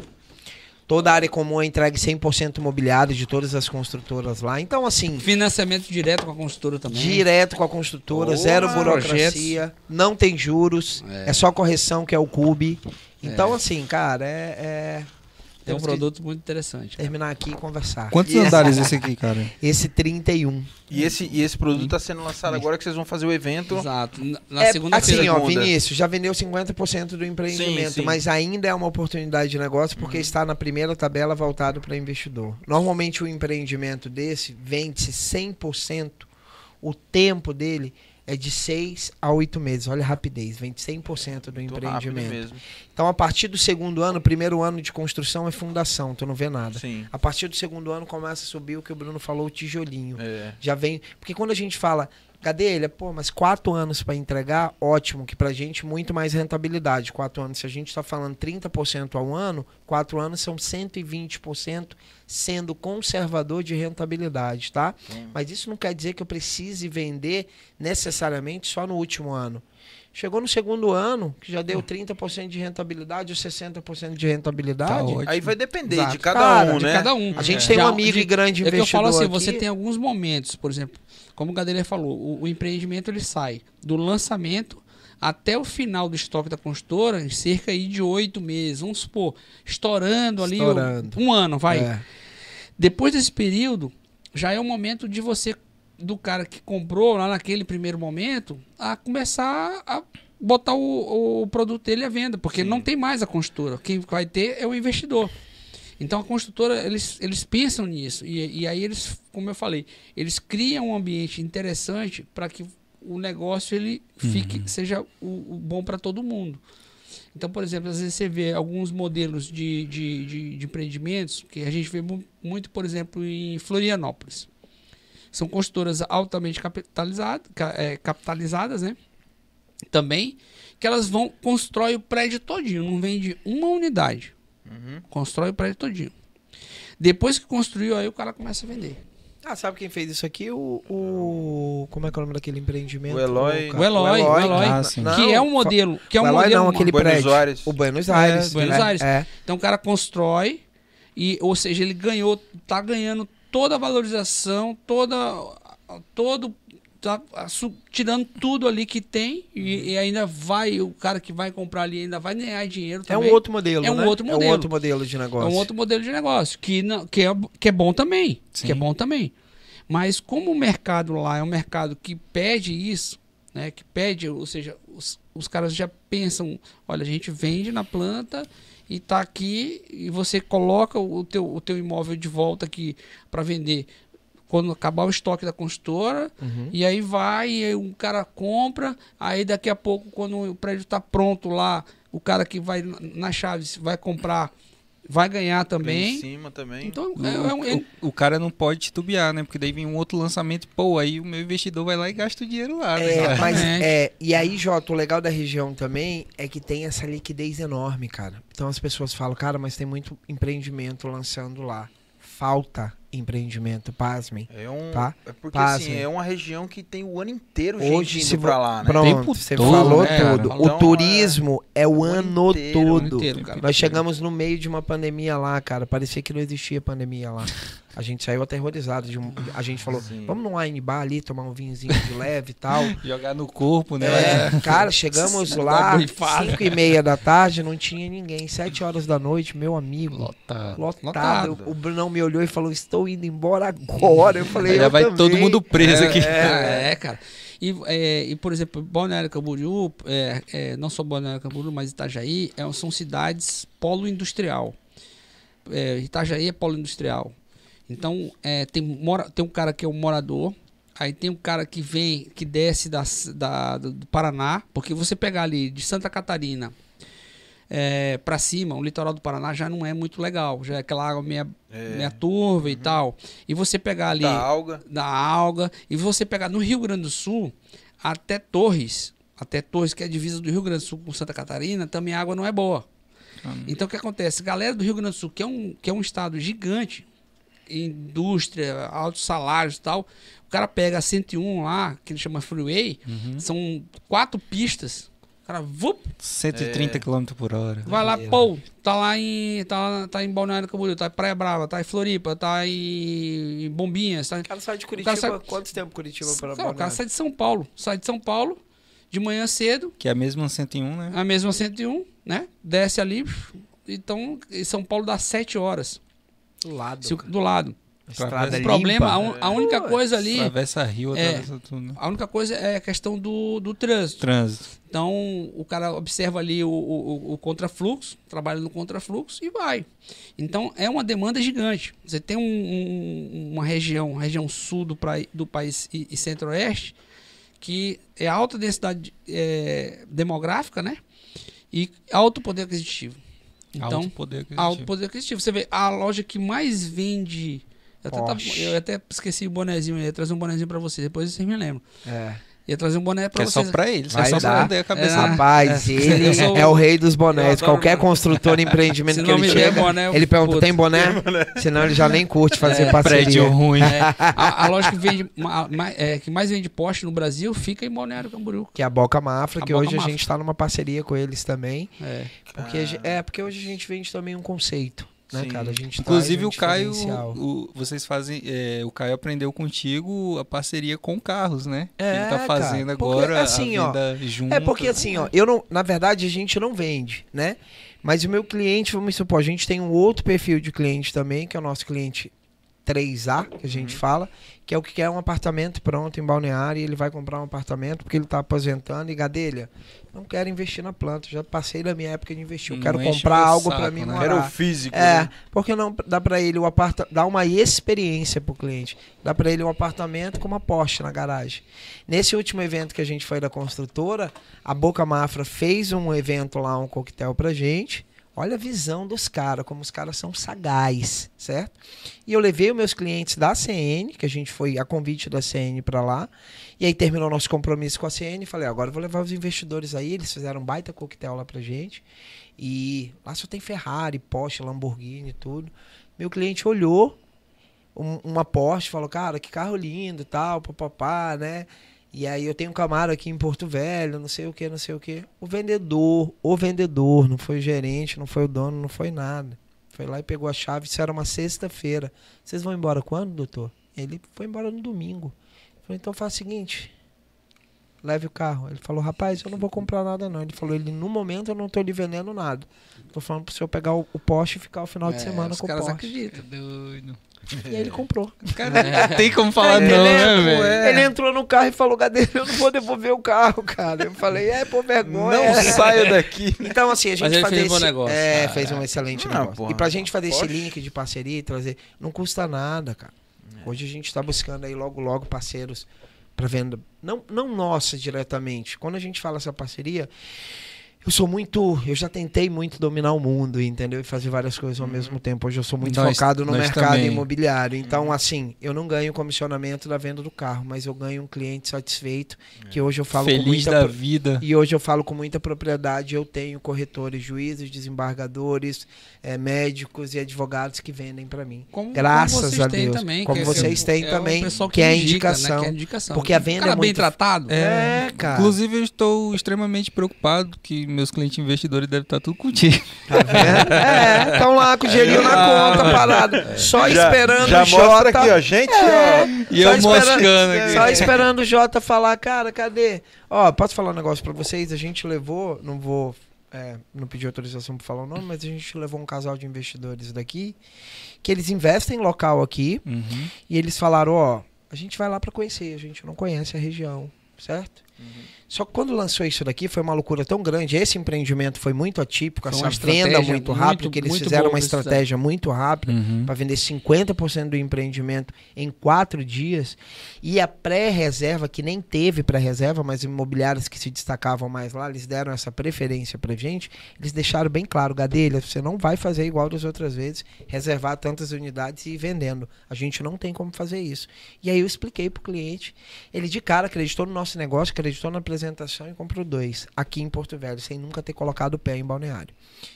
Toda a área comum é entregue 100% imobiliário de todas as construtoras lá. Então, assim, Financiamento direto com a construtora também. direto com a construtora, Boa. zero burocracia, não tem juros, É. é, só correção, que é o CUB. Então, É. assim, cara, é. é... Tem um produto muito interessante. cara. terminar aqui e conversar. Quantos E andares *laughs* esse aqui, cara? Esse 31. E esse, e esse produto está sendo lançado agora que vocês vão fazer o evento. Exato. Na, na É, segunda-feira. assim, ó. Vinícius, já vendeu 50% do empreendimento, Sim, sim. mas ainda é uma oportunidade de negócio porque está na primeira tabela voltado para investidor. Normalmente o empreendimento desse vende-se 100%, o tempo dele é de 6 a 8 meses. Olha a rapidez, vende 100% do empreendimento. mesmo. Então, a partir do segundo ano, primeiro ano de construção é fundação, tu não vê nada. Sim. A partir do segundo ano começa a subir o que o Bruno falou, o tijolinho. É. Já vem. Porque quando a gente fala, cadê ele? Pô, mas quatro anos para entregar, ótimo, que pra gente muito mais rentabilidade. Quatro anos, se a gente tá falando 30% ao ano, quatro anos são 120% sendo conservador de rentabilidade, tá? Hum. Mas isso não quer dizer que eu precise vender necessariamente só no último ano. Chegou no segundo ano, que já deu 30% de rentabilidade ou 60% de rentabilidade. Tá. Aí vai depender Exato. de cada Cara, um, de né? cada um. A gente É. tem um amigo de- e grande É que eu investidor falo assim, aqui. você tem alguns momentos, por exemplo, como o Gadelha falou, o, o empreendimento ele sai do lançamento até o final do estoque da construtora em cerca aí de oito meses, vamos supor, estourando ali Estourando. um ano, vai. É. Depois desse período, já é o momento de você, do cara que comprou lá naquele primeiro momento, a começar a botar o, o produto dele à venda, porque Sim. não tem mais a construtora. Quem vai ter é o investidor. Então a construtora, eles, eles pensam nisso. E, e aí eles, como eu falei, eles criam um ambiente interessante para que o negócio ele fique, seja o, o bom para todo mundo. Então, por exemplo, às vezes você vê alguns modelos de, de, de, de empreendimentos que a gente vê mu- muito, por exemplo, em Florianópolis. São construtoras altamente capitalizadas, ca- é, capitalizadas, né? Também, que elas vão constrói o prédio todinho, não vende uma unidade. Uhum. Constrói o prédio todinho. Depois que construiu, aí o cara começa a vender. Ah, sabe quem fez isso aqui? O. o- como é que é o nome daquele empreendimento? O Eloy- O Eloy, o Eloy, Ah, sim. Não, que é um modelo, que é um o Eloy modelo não, aquele Buenos prédio. Aires. O Buenos Aires. É, Buenos é, Aires. É. Então o cara constrói e, ou seja, ele ganhou, tá ganhando toda a valorização, toda todo tá tirando tudo ali que tem e, e ainda vai o cara que vai comprar ali ainda vai ganhar dinheiro É também. um outro modelo, É um né? outro É um modelo. outro modelo de É negócio. um outro modelo de negócio que não, que é, que é bom também, Sim. que é bom também. Mas como o mercado lá é um mercado que pede isso, né, que pede, ou seja, os, os caras já pensam, olha, a gente vende na planta e tá aqui e você coloca o teu, o teu imóvel de volta aqui para vender quando acabar o estoque da construtora Uhum. e aí vai, e aí um cara compra, aí daqui a pouco, quando o prédio está pronto lá, o cara que vai na- Chaves vai comprar, vai ganhar Em também. cima também. Então, O, é, é um- é- o- o cara não pode titubear, né? Porque daí vem um outro lançamento, pô, aí o meu investidor vai lá e gasta o dinheiro lá, né? É, mas é, e aí, Jota, o legal da região também é que tem essa liquidez enorme, cara. Então as pessoas falam, cara, mas tem muito empreendimento lançando lá. Falta empreendimento, pasmem. É um. Tá? É porque Pasmem. assim, é uma região que tem o ano inteiro Hoje, gente se indo pra lá, né? Pronto, Tempo você todo, falou né, cara? tudo. Então, o turismo é, o o ano inteiro, o ano todo. inteiro, cara. Nós chegamos no meio de uma pandemia lá, cara. Parecia que não existia pandemia lá. A gente saiu aterrorizado. Um- a gente falou, Sim. vamos num wine bar ali, tomar um vinhozinho de leve e tal. *laughs* Jogar no corpo, né? É, cara, chegamos *laughs* lá, uma borrifada. 5 e meia da tarde, não tinha ninguém. 7 horas da noite, meu amigo. Lotado. Lotado. Lotado. O Brunão me olhou e falou: Estou indo embora agora. Eu falei: Já eu vai também. todo mundo preso aqui. É, *laughs* é, cara. E, é, e, por exemplo, Balneário Camboriú, é, é, não só Balneário Camboriú, mas Itajaí, é, são cidades polo industrial. É, Itajaí é polo industrial. Então, é, tem, mora, tem um cara que é um morador, aí tem um cara que vem, que desce da, da- do Paraná, porque você pegar ali de Santa Catarina é, para cima, o litoral do Paraná já não é muito legal, já é aquela água meia, É. meia turva e tal. E você pegar ali Da alga. da alga. E você pegar no Rio Grande do Sul, até Torres, até Torres, que é a divisa do Rio Grande do Sul com Santa Catarina, também a água não é boa. Então o que acontece? Galera do Rio Grande do Sul, que é um, que é um estado gigante, indústria, altos salários e tal, o cara pega a 101 lá, que ele chama Freeway, são quatro pistas. O cara, vup, 130 km por hora. vai lá, pô, tá lá em. Tá, lá- tá em Balneário Camboriú, tá em Praia Brava, tá em Floripa, tá em, em Bombinhas, tá O cara sai de Curitiba. sai- Quanto tempo Curitiba para Não, o cara Balneário? sai de São Paulo. Sai de São Paulo de manhã cedo, Que é a mesma 101, né? a mesma 101, né? Desce ali. Então, em São Paulo dá 7 horas. Do lado. Se o- do lado. Estrada O limpa. problema, a, un- a única coisa ali. Atravessa rio, É. atravessa tudo. né? A única coisa é a questão do, do trânsito. Trânsito. Então, o cara observa ali o, o, o contrafluxo, trabalha no contrafluxo e vai. Então, é uma demanda gigante. Você tem um- um- uma região, região sul do, do país e, e centro-oeste, que é alta densidade é, demográfica, né? E alto poder aquisitivo. Então, Alto poder aquisitivo. alto poder aquisitivo. Você vê, a loja que mais vende... Eu até, tava- eu até esqueci o bonezinho, eu ia trazer um bonezinho pra vocês, depois vocês me lembram. É. Ia trazer um boné Que pra é só vocês. pra eles. Vai é só dar. pra dar a cabeça. É, Rapaz, É. ele sou- é o rei dos bonés. Qualquer construtor em empreendimento que ele chega, boné, ele pergunta: puto. tem boné? Senão ele já nem curte fazer parceria. Prédio ruim. É, a, a loja que vende é, que mais vende Porsche no Brasil fica em Balneário Camboriú. Que é a Boca Mafra, A que Boca hoje a Mafra. gente tá numa parceria com eles também. É. Porque, a gen- é, porque hoje a gente vende também um conceito, né, Sim. cara? A gente Inclusive traz um o Caio, o- vocês fazem, é, o Caio aprendeu contigo a parceria com carros, né? É, Ele tá cara, fazendo porque, agora assim, ó, junto. É porque assim, ó, eu não, na verdade a gente não vende, né? Mas o meu cliente, vamos supor, a gente tem um outro perfil de cliente também, que é o nosso cliente 3A, que a gente fala, que é o que quer um apartamento pronto em Balneário, e ele vai comprar um apartamento porque ele está aposentando, e Gadelha, não quero investir na planta, já passei da minha época de investir, eu quero comprar algo para mim né? morar. Era o físico. É, né? porque não dá para ele o aparta dá uma experiência pro cliente. Dá para ele um apartamento com uma Porsche na garagem. Nesse último evento que a gente foi da construtora, a Boca Mafra fez um evento lá, um coquetel pra gente. Olha a visão dos caras, como os caras são sagaz, certo? E eu levei os meus clientes da CN, que a gente foi a convite da CN para lá. E aí terminou nosso compromisso com a CN. Falei, agora eu vou levar os investidores aí. Eles fizeram um baita coquetel lá pra gente. E lá só tem Ferrari, Porsche, Lamborghini, tudo. Meu cliente olhou um- uma Porsche, falou, cara, que carro lindo e tal, papapá, né? E aí eu tenho um Camaro aqui em Porto Velho, não sei o que, não sei o que. O vendedor, o vendedor, não foi o gerente, não foi o dono, não foi nada. Foi lá e pegou a chave, isso era uma sexta-feira. Vocês vão embora quando, doutor? Ele foi embora no domingo. Eu falei, então faz o seguinte, leve o carro. Ele falou, rapaz, eu não vou comprar nada não. Ele falou, ele no momento eu não tô lhe vendendo nada. Tô falando pro senhor pegar o, o Porsche e ficar o final de É, semana os com o caras Porsche. acreditam. Doido. E aí ele comprou. Cara, tem como falar não, né, velho? ele entrou no carro e falou, Gadeira, eu não vou devolver o carro, cara. Eu falei, é, por vergonha. Não saia daqui. Então, assim, a gente Mas ele fazer fez um bom esse- negócio. É, Ah, fez um excelente Ah, negócio. porra. E pra gente fazer esse Poxa. link de parceria e trazer, não custa nada, cara. É. Hoje a gente tá buscando aí logo, logo parceiros pra venda. Não, não nossa diretamente. Quando a gente fala essa parceria, eu sou muito. Eu já tentei muito dominar o mundo, entendeu? E fazer várias coisas ao mesmo tempo. Hoje eu sou muito Nós- focado no mercado também. imobiliário. Então, assim, eu não ganho comissionamento da venda do carro, mas eu ganho um cliente satisfeito, que hoje eu falo com Feliz muita da vida. e hoje eu falo com muita propriedade, eu tenho corretores, juízes, desembargadores, eh, médicos e advogados que vendem para mim. Como, Graças como vocês a Deus. Também, Como que- vocês têm é também, que é indica, indicação. Né? Que é indicação. Porque a venda cara é bem muito- tratado. É, cara. Inclusive, eu estou extremamente preocupado que meus clientes investidores devem estar tudo contigo. Tá vendo? *laughs* É, estão lá com o dinheirinho na conta, parado. Só Já- esperando já o Jota. mostra aqui, ó. Gente, ó. E eu moscando aqui. Só esperando o Jota falar, cara, cadê? Ó, posso falar um negócio pra vocês? A gente levou, não vou, é, não pedir autorização pra falar o nome, mas a gente levou um casal de investidores daqui, que eles investem em local aqui, Uhum. e eles falaram, ó, a gente vai lá pra conhecer, a gente não conhece a região, certo? Só que quando lançou isso daqui foi uma loucura tão grande. Esse empreendimento foi muito atípico, uma essa venda muito muito- rápida, que eles muito fizeram uma estratégia muito rápida Uhum. para vender 50% do empreendimento em quatro dias. E a pré-reserva, que nem teve pré-reserva, mas imobiliários que se destacavam mais lá, eles deram essa preferência pra gente. Eles deixaram bem claro, Gadelha, você não vai fazer igual das outras vezes, reservar tantas unidades e ir vendendo. A gente não tem como fazer isso. E aí eu expliquei pro cliente. Ele de cara acreditou no nosso negócio, acreditou na apresentação e comprou dois aqui em Porto Velho, sem nunca ter colocado o pé em balneário.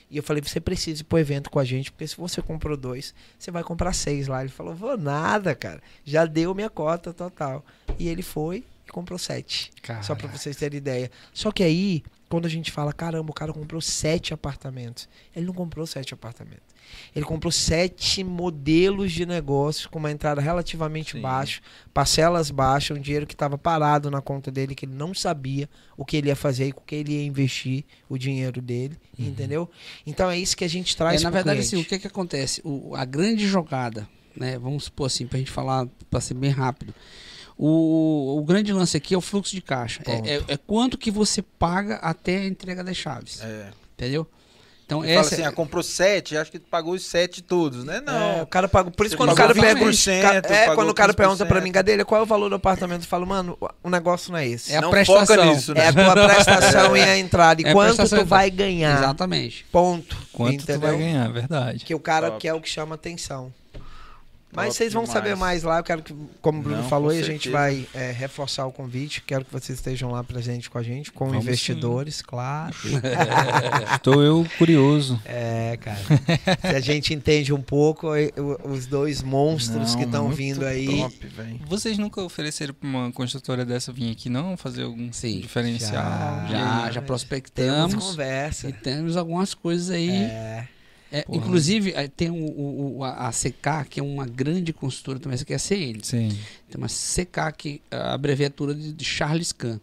E eu falei, você precisa ir pro evento com a gente, porque se você comprou dois, você vai comprar seis lá. Ele falou, vou nada, cara. Já deu minha cota total. E ele foi e comprou sete. Só pra vocês terem ideia. Só que aí, quando a gente fala, caramba, o cara comprou sete apartamentos. Ele não comprou sete apartamentos. Ele comprou sete modelos de negócio com uma entrada relativamente Sim. baixa, parcelas baixas, um dinheiro que estava parado na conta dele, que ele não sabia o que ele ia fazer e com o que ele ia investir o dinheiro dele, entendeu? Então é isso que a gente É, traz na pro verdade, assim, o que que acontece? O- a grande jogada, né? Vamos supor assim, pra gente falar, pra ser bem rápido. O, o grande lance aqui é o fluxo de caixa. É, é- é quanto que você paga até a entrega das chaves. É. Entendeu? Então, Ele fala essa assim, ah, comprou sete, acho que pagou os sete todos, né? Não. É, o cara paga. Por isso, Você quando o pagou cara pergunta. 20%, ca- é, pagou quando o cara 15%. pergunta pra mim, Gadelha, qual é o valor do apartamento? Eu falo, mano, o negócio não é esse. é a não prestação. foca nisso, né? É a tua *laughs* prestação e a entrada. E É quanto tu vai ganhar. Exatamente. Ponto. Quanto entendeu? tu vai ganhar, verdade. Que o cara Top. quer o que chama atenção. Mas vocês vão demais. saber mais lá. Eu quero que, como o Bruno Não, falou, e a gente vai é, reforçar o convite. Quero que vocês estejam lá presente com a gente, com Vamos investidores, claro. *laughs* Estou eu curioso. É, cara. Se a gente entende um pouco os dois monstros Não, que estão vindo aí. Top, velho. Vocês nunca ofereceram pra uma construtora dessa vir aqui, não? Fazer algum Sim. diferencial? Já. Já, já Temos prospectamos. conversa. E temos algumas coisas aí. É. É, inclusive, eh, tem o, o- o- a a CK, que é uma grande consultora também, essa aqui é a CN. Sim. Tem uma CK, que é a abreviatura de, de Charles Kahn.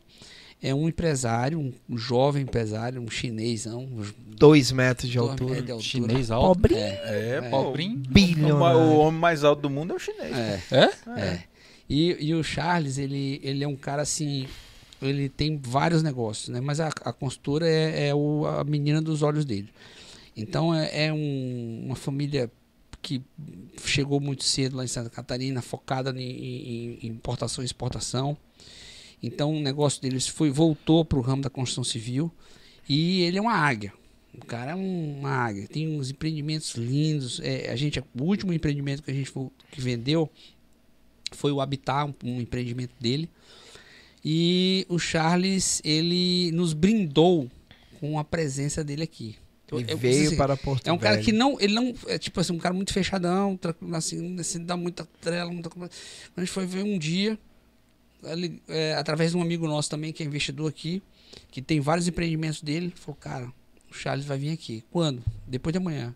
é um empresário, um, jovem empresário, um chinesão, um Dois metros de dois altura. metros de altura. Chinês alto. Pobre. É, É, pô. Pobrinho. O, Bilionário. o homem mais alto do mundo é o chinês. é, É? é. E, e o Charles, ele, ele é um cara assim. Ele tem vários negócios, né? Mas a, a consultora é, é o, a menina dos olhos dele. Então é, é um- uma família que chegou muito cedo lá em Santa Catarina, focada em, em- importação e exportação. Então o negócio deles foi voltou para o ramo da construção civil e ele é uma águia. O cara é um- uma águia. Tem uns empreendimentos lindos. É, a gente, o último empreendimento que a gente fo- que vendeu foi o Habitat, um, um empreendimento dele. E o Charles, ele nos brindou com a presença dele aqui. Eu- E eu veio preciso- para Porto é um cara Velho. que não, ele não, é tipo assim, um cara muito fechadão, tranquilo, assim, assim, dá muita trela, muita. A gente foi ver um dia, ele, é, através de um amigo nosso também, que é investidor aqui, que tem vários empreendimentos dele, falou, cara, o Charles vai vir aqui. Quando? Depois de amanhã.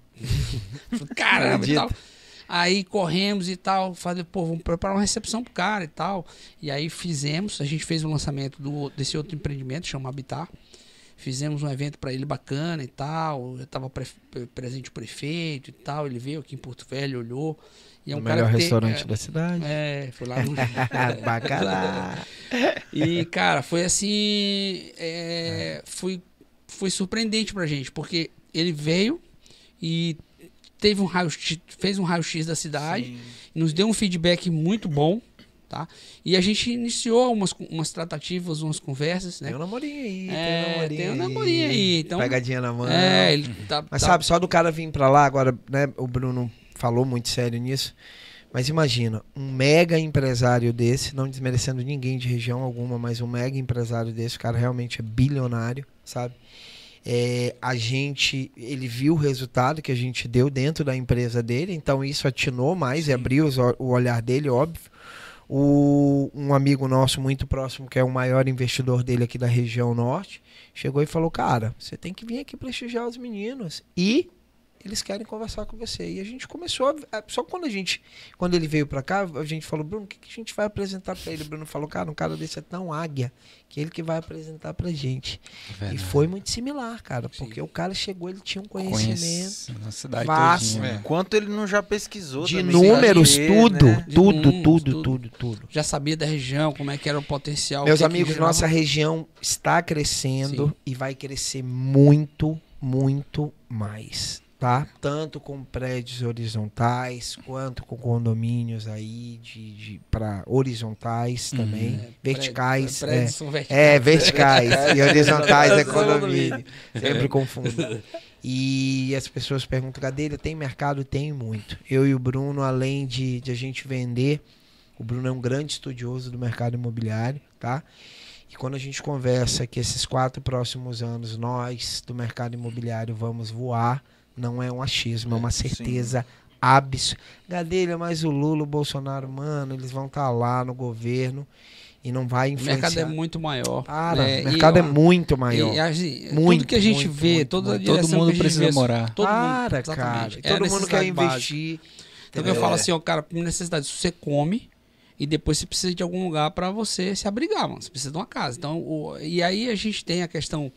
Falei, Caramba, e tal. Aí corremos e tal, falei, pô, vamos preparar uma recepção pro cara e tal. E aí fizemos, a gente fez o lançamento do, desse outro empreendimento, chama Habitat. Fizemos um evento para ele bacana e tal. Eu tava pre- presente o prefeito e tal. Ele veio aqui em Porto Velho, olhou. E é um o cara melhor que tem- restaurante é, da cidade. é, foi lá no. *laughs* Bacana. *laughs* E, cara, foi assim. é, foi, foi surpreendente pra gente, porque ele veio e teve um raio fez um raio-x da cidade, Sim. nos deu um feedback muito bom, tá? E a gente iniciou umas, umas tratativas, umas conversas, né? Tem um namorinho aí, tem um É, namorinho tem um namorinho aí, então- Pegadinha na mão. É, ele tá. Mas tá- sabe, só do cara vir pra lá, agora, né, o Bruno falou muito sério nisso. Mas imagina, um mega empresário desse, não desmerecendo ninguém de região alguma, mas um mega empresário desse, o cara realmente é bilionário, sabe? É, a gente, ele viu o resultado que a gente deu dentro da empresa dele, então isso atinou mais e abriu os o olhar dele, óbvio. O, um amigo nosso muito próximo, que é o maior investidor dele aqui da região norte, chegou e falou: Cara, você tem que vir aqui prestigiar os meninos. E eles querem conversar com você. E a gente começou a, a- só quando a gente, quando ele veio pra cá, a gente falou, Bruno, o que, que a gente vai apresentar pra ele? O Bruno falou, cara, um cara desse é tão águia que ele que vai apresentar pra gente. E foi muito similar, cara, porque o cara chegou, ele tinha um conhecimento Conhece na cidade vasto. todinha. É. Quanto ele não já pesquisou de também, números, saber, tudo, né? De tudo, números, tudo, tudo. tudo, tudo. Já sabia da região, como é que era o potencial. Meus que que amigos, nossa região está crescendo Sim. e vai crescer muito, muito mais, tá? Tanto com prédios horizontais, quanto com condomínios aí de, de para horizontais também, É, verticais, prédios- prédios é. são verticais. É, verticais e horizontais é condomínio. Sempre confundo. *laughs* E as pessoas perguntam, Gadelha, tem mercado? Tem muito. Eu e o Bruno, além de, de a gente vender, o Bruno é um grande estudioso do mercado imobiliário, tá? E quando a gente conversa que esses quatro próximos anos nós do mercado imobiliário vamos voar, não é um achismo, é uma sim. certeza absurda. Gadelha, mas o Lula, o Bolsonaro, mano, eles vão estar lá no governo e não vai O influenciar. mercado é muito maior. Para, né? o mercado E, é muito maior. E, assim, Muito, tudo que a gente muito, vê, muito, toda Todo mundo que a gente precisa vê, morar. Todo Para, mundo, cara. E É todo mundo quer investir. Então eu falo assim, ó, cara, por necessidade, você come e depois você precisa de algum lugar para você se abrigar, mano. Você precisa de uma casa. Então, o- e aí a gente tem a questão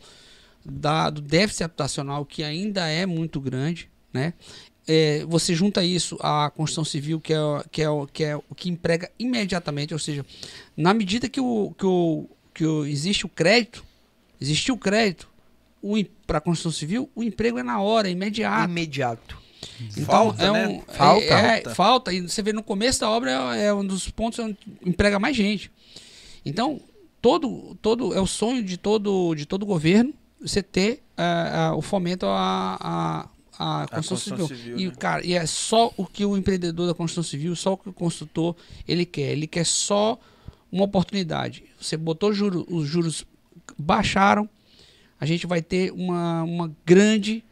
da, do déficit habitacional que ainda é muito grande, né? É, você junta isso à construção civil, que é, o- que, é, o- que é o que emprega imediatamente, ou seja, na medida que, o, que, o, que o, existe o crédito, existiu o crédito para a construção civil, o emprego é na hora, é imediato. Imediato. Então, Falta, é né? um, Falta. É, é, falta. E você vê no começo da obra é, é um dos pontos onde emprega mais gente. Então, todo, todo é o sonho de todo, de todo governo você ter ah, ah, o fomento à, à, à construção, construção civil. civil, E, né? cara, e é só o que o empreendedor da construção civil, só o que o construtor ele quer. Ele quer só uma oportunidade. Você botou juro, os juros baixaram, a gente vai ter uma, uma grande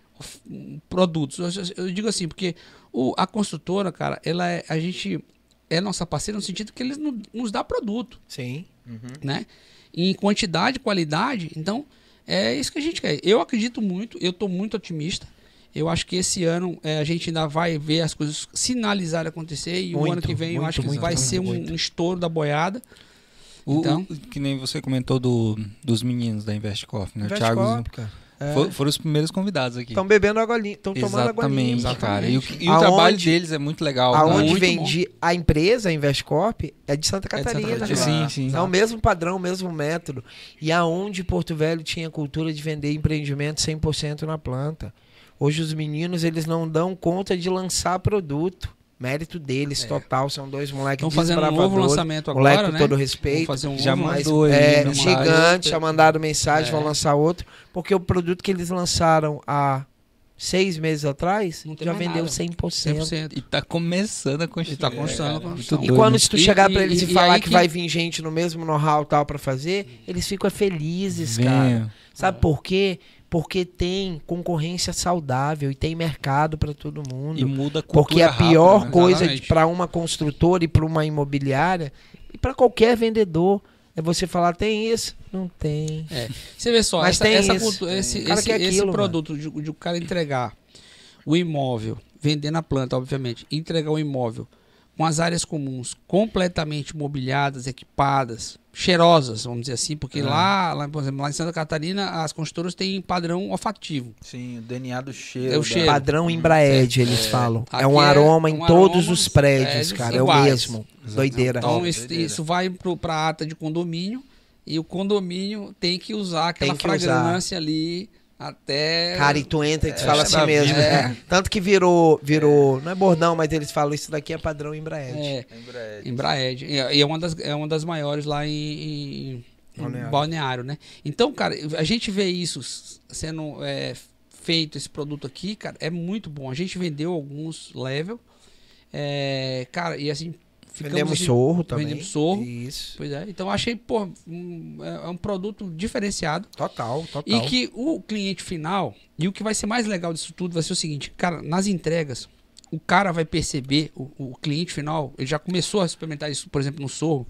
produtos. Eu, eu digo assim, porque o, a construtora, cara, ela é, a gente é nossa parceira no sentido que eles no- nos dá produto, Sim. né? Em quantidade, qualidade. Então, é isso que a gente quer. Eu acredito muito, eu estou muito otimista. Eu acho que esse ano é, a gente ainda vai ver as coisas sinalizar acontecer e o Muito, ano que vem eu muito, acho que muito, vai muito, ser um, um estouro da boiada. O, Então- o- que nem você comentou do, dos meninos da Investcorp, né? O Investe Thiago cara. É. fo- foram os primeiros convidados aqui. Estão bebendo água limpa, estão tomando água limpa. Exatamente, cara. E o, e o trabalho deles é muito legal. Aonde muito vendi a empresa, a Investcorp, é de Santa É de Santa Catarina. Catarina. Sim, sim. É o mesmo padrão, o mesmo método. E aonde Porto Velho tinha cultura de vender empreendimento 100% na planta. Hoje os meninos, eles não dão conta de lançar produto. Mérito deles, É. total. São dois moleques Estão fazendo um novo lançamento Moleque agora, com né? todo Vamos respeito. fazer um Já Mas, mandou aí, é, né? gigante, já mandaram mensagem, É. vão lançar outro. Porque o produto que eles lançaram há seis meses atrás já vendeu nada. 100%. 100%. E tá começando a construir. E tá É, a cara, muito E quando né? se tu chegar pra eles e, e falar que... que- vai vir gente no mesmo know-how tal pra fazer, eles ficam felizes, cara. Venha. Sabe por quê? Porque tem concorrência saudável e tem mercado pra todo mundo. E muda a cultura Porque a rápido, pior né? coisa para uma construtora e para uma imobiliária e para qualquer vendedor é você falar tem isso, não tem. Você vê só, Mas essa, tem essa isso. cultu- esse, esse, esse aquilo, produto de, de o cara entregar o imóvel, vender na planta, obviamente, entregar o imóvel com as áreas comuns completamente mobiliadas, equipadas, cheirosas, vamos dizer assim, porque É. lá, lá, por exemplo, lá em Santa Catarina, as construtoras têm padrão olfativo. Sim, o DNA do cheiro. É o da- cheiro. Padrão Embraed, eles falam. É Aqui um é aroma em um todos aroma os prédios, é, cara. É o iguais. mesmo. Doideira. Então, Top, isso, doideira. isso vai para a ata de condomínio e o condomínio tem que usar aquela que usar. fragrância ali até. Cara, e tu entra e tu É, fala é assim mesmo. é. *laughs* Tanto que virou, virou, não é bordão, mas eles falam isso daqui é padrão Embraed. É, Embraed. Embraed. E é uma das, é uma das maiores lá em, em- em Balneário. Balneário. né? Então, cara, a gente vê isso sendo é, feito, esse produto aqui, cara, é muito bom. A gente vendeu alguns level. é, cara, e assim. Ficamos Vendemos sorro também. Vendemos sorro. Isso. Pois é. Então, eu achei, pô, um- é é um produto diferenciado. Total, total. E que o cliente final, e o que vai ser mais legal disso tudo, vai ser o seguinte, cara, nas entregas, o cara vai perceber, o, o cliente final, ele já começou a experimentar isso, por exemplo, no Sorro,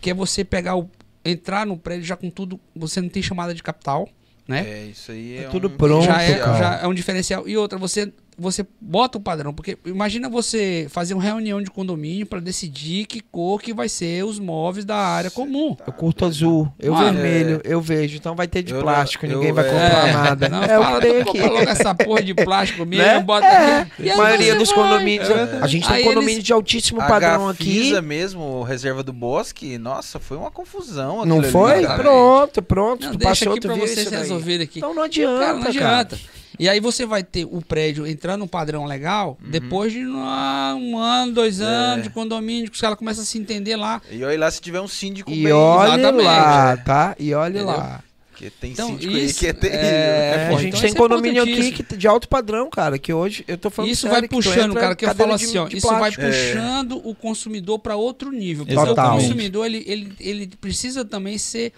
que é você pegar o. entrar no prédio já com tudo, você não tem chamada de capital, né? É, isso aí é, É tudo um pronto, já, é, já é um diferencial. E outra, você, você bota o padrão, porque imagina você fazer uma reunião de condomínio para decidir que cor que vai ser os móveis da área comum. Eu curto azul, eu Ah, vermelho, eu vejo. Então vai ter de Eu- plástico, eu- ninguém vai é. comprar nada. Não, é o fala, compra aqui. logo essa porra de plástico mesmo, Né? bota É. aqui. E A maioria dos vai. condomínios. É. A gente tem Aí condomínio eles- de altíssimo A padrão aqui. Gafisa mesmo, reserva do Bosque, nossa, foi uma confusão. Não foi? ali. Pronto, pronto. Não, tu deixa passou, aqui tu pra viu vocês resolverem aqui. Então não adianta, Cara, não cara. E aí você vai ter o prédio entrando num padrão legal, depois de um ano, dois anos de condomínio, que os caras começam a se entender lá. E olha lá se tiver um síndico E bem, olha exatamente. lá, tá? E olha Entendeu? lá. Porque tem Então, síndico aí isso que é terrível. É, pô, a gente então tem isso é condomínio aqui que, de alto padrão, cara, que hoje eu tô falando Isso sério, vai puxando, cara, que eu falo de- assim, ó, de isso vai puxando o consumidor para outro nível. Porque Total. o consumidor, ele, ele, ele precisa também ser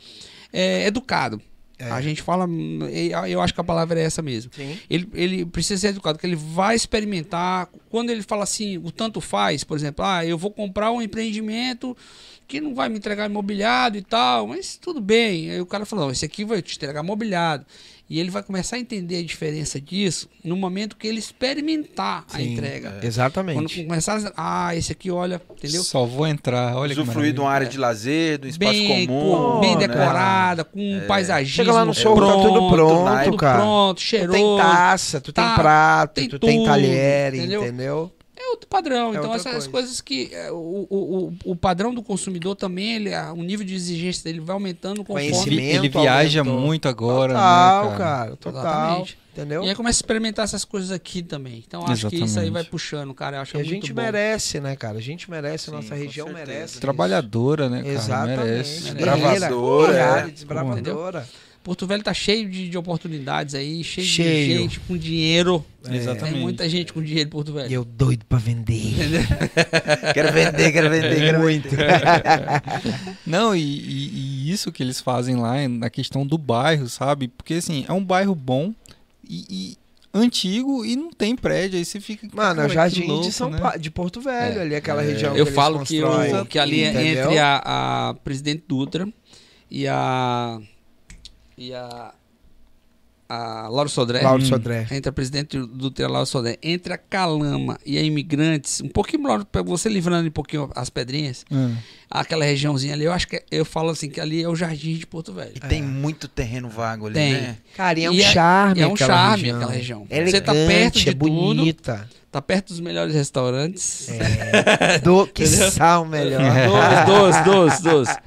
é, educado. É. A gente fala, eu acho que a palavra é essa mesmo. Sim. Ele, ele precisa ser educado, que ele vai experimentar. Quando ele fala assim, o tanto faz, por exemplo, ah, eu vou comprar um empreendimento que não vai me entregar imobiliado e tal, mas tudo bem. Aí o cara falou, esse aqui vai te entregar mobiliado. E ele vai começar a entender a diferença disso no momento que ele experimentar a Sim, entrega. Quando Exatamente. começar a dizer, ah, esse aqui, olha, entendeu? Só vou entrar, olha que Usufruir de uma área de lazer, de um espaço Bem, comum. com- bem né? decorada, com um paisagismo Chega lá no show, tá tudo pronto, tudo cara. pronto, Tu cheiroso. tem taça, tu tem tá, prato, tem tu tem tudo, talher, entendeu? entendeu? É outro padrão. É então, essas coisa. coisas que é, o, o, o, padrão do consumidor também, ele, a- o nível de exigência dele vai aumentando conforme. Ele, Conhecimento ele viaja aumentou. muito agora, Total, né, cara, total. Exatamente. Entendeu? E aí começa a experimentar essas coisas aqui também. Então acho que isso aí Exatamente. vai puxando, cara. Eu acho E a gente bom. merece, né, cara? A gente merece, Sim, nossa região certeza. merece. Trabalhadora, né, cara? Exatamente. Merece. Guerreira, Desbravadora, é. desbravadora. Porto Velho tá cheio de, de oportunidades aí, cheio, Cheio. de gente com dinheiro. É. Exatamente. Tem muita gente com dinheiro em Porto Velho. E eu doido pra vender. *laughs* Quero vender, quero vender, quero Muito. *laughs* Não, e, e- e isso que eles fazem lá é na questão do bairro, sabe? Porque assim, é um bairro bom e, e antigo e não tem prédio, aí você fica. Mano, é o que Jardim louco, de São né? Pa- de Porto Velho, É. ali aquela É. região Eu eles falo que, o, que ali é entendeu? entre a, a Presidente Dutra e a. E a. a Laura Sodré. Lauro Sodré. Entre a presidente do TRE, Laura Sodré. Entre a Calama e a Imigrantes, um pouquinho pra você livrando um pouquinho as pedrinhas, Hum. aquela regiãozinha ali, eu acho que é- eu falo assim, que ali é o Jardim de Porto Velho. E tem muito terreno vago ali, Tem. né? Cara, e é um E é- charme e é um aquela charme região. aquela região. É Você tá perto de é bonita. Tá perto dos melhores restaurantes. É. *laughs* Do, que sal melhor. Dois, dois, dois, dois.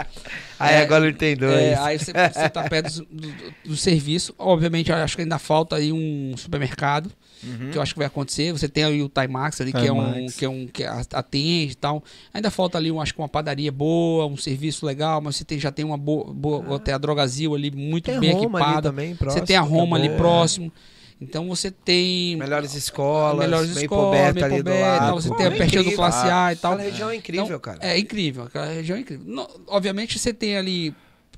Aí É, agora ele tem dois. É, aí você, você tá perto do, do- do serviço. Obviamente, eu acho que ainda falta aí um supermercado, Uhum. que eu acho que vai acontecer. Você tem aí o Timax ali, que é um que é um que atende e tal. Ainda falta ali, um, acho que uma padaria boa, um serviço legal, mas você tem, já tem uma boa, boa tem a Drogazil ali muito tem bem Roma equipada. também, Você próximo, tem a é Roma ali boa. próximo. Então você tem Melhores escolas, melhores meio escolas, coberto meio ali do coberto, lado. tal, você Pô, tem a é pertinho do classe A e tal. Aquela região é incrível, Então, cara. É incrível, aquela região é incrível. No- obviamente você tem ali,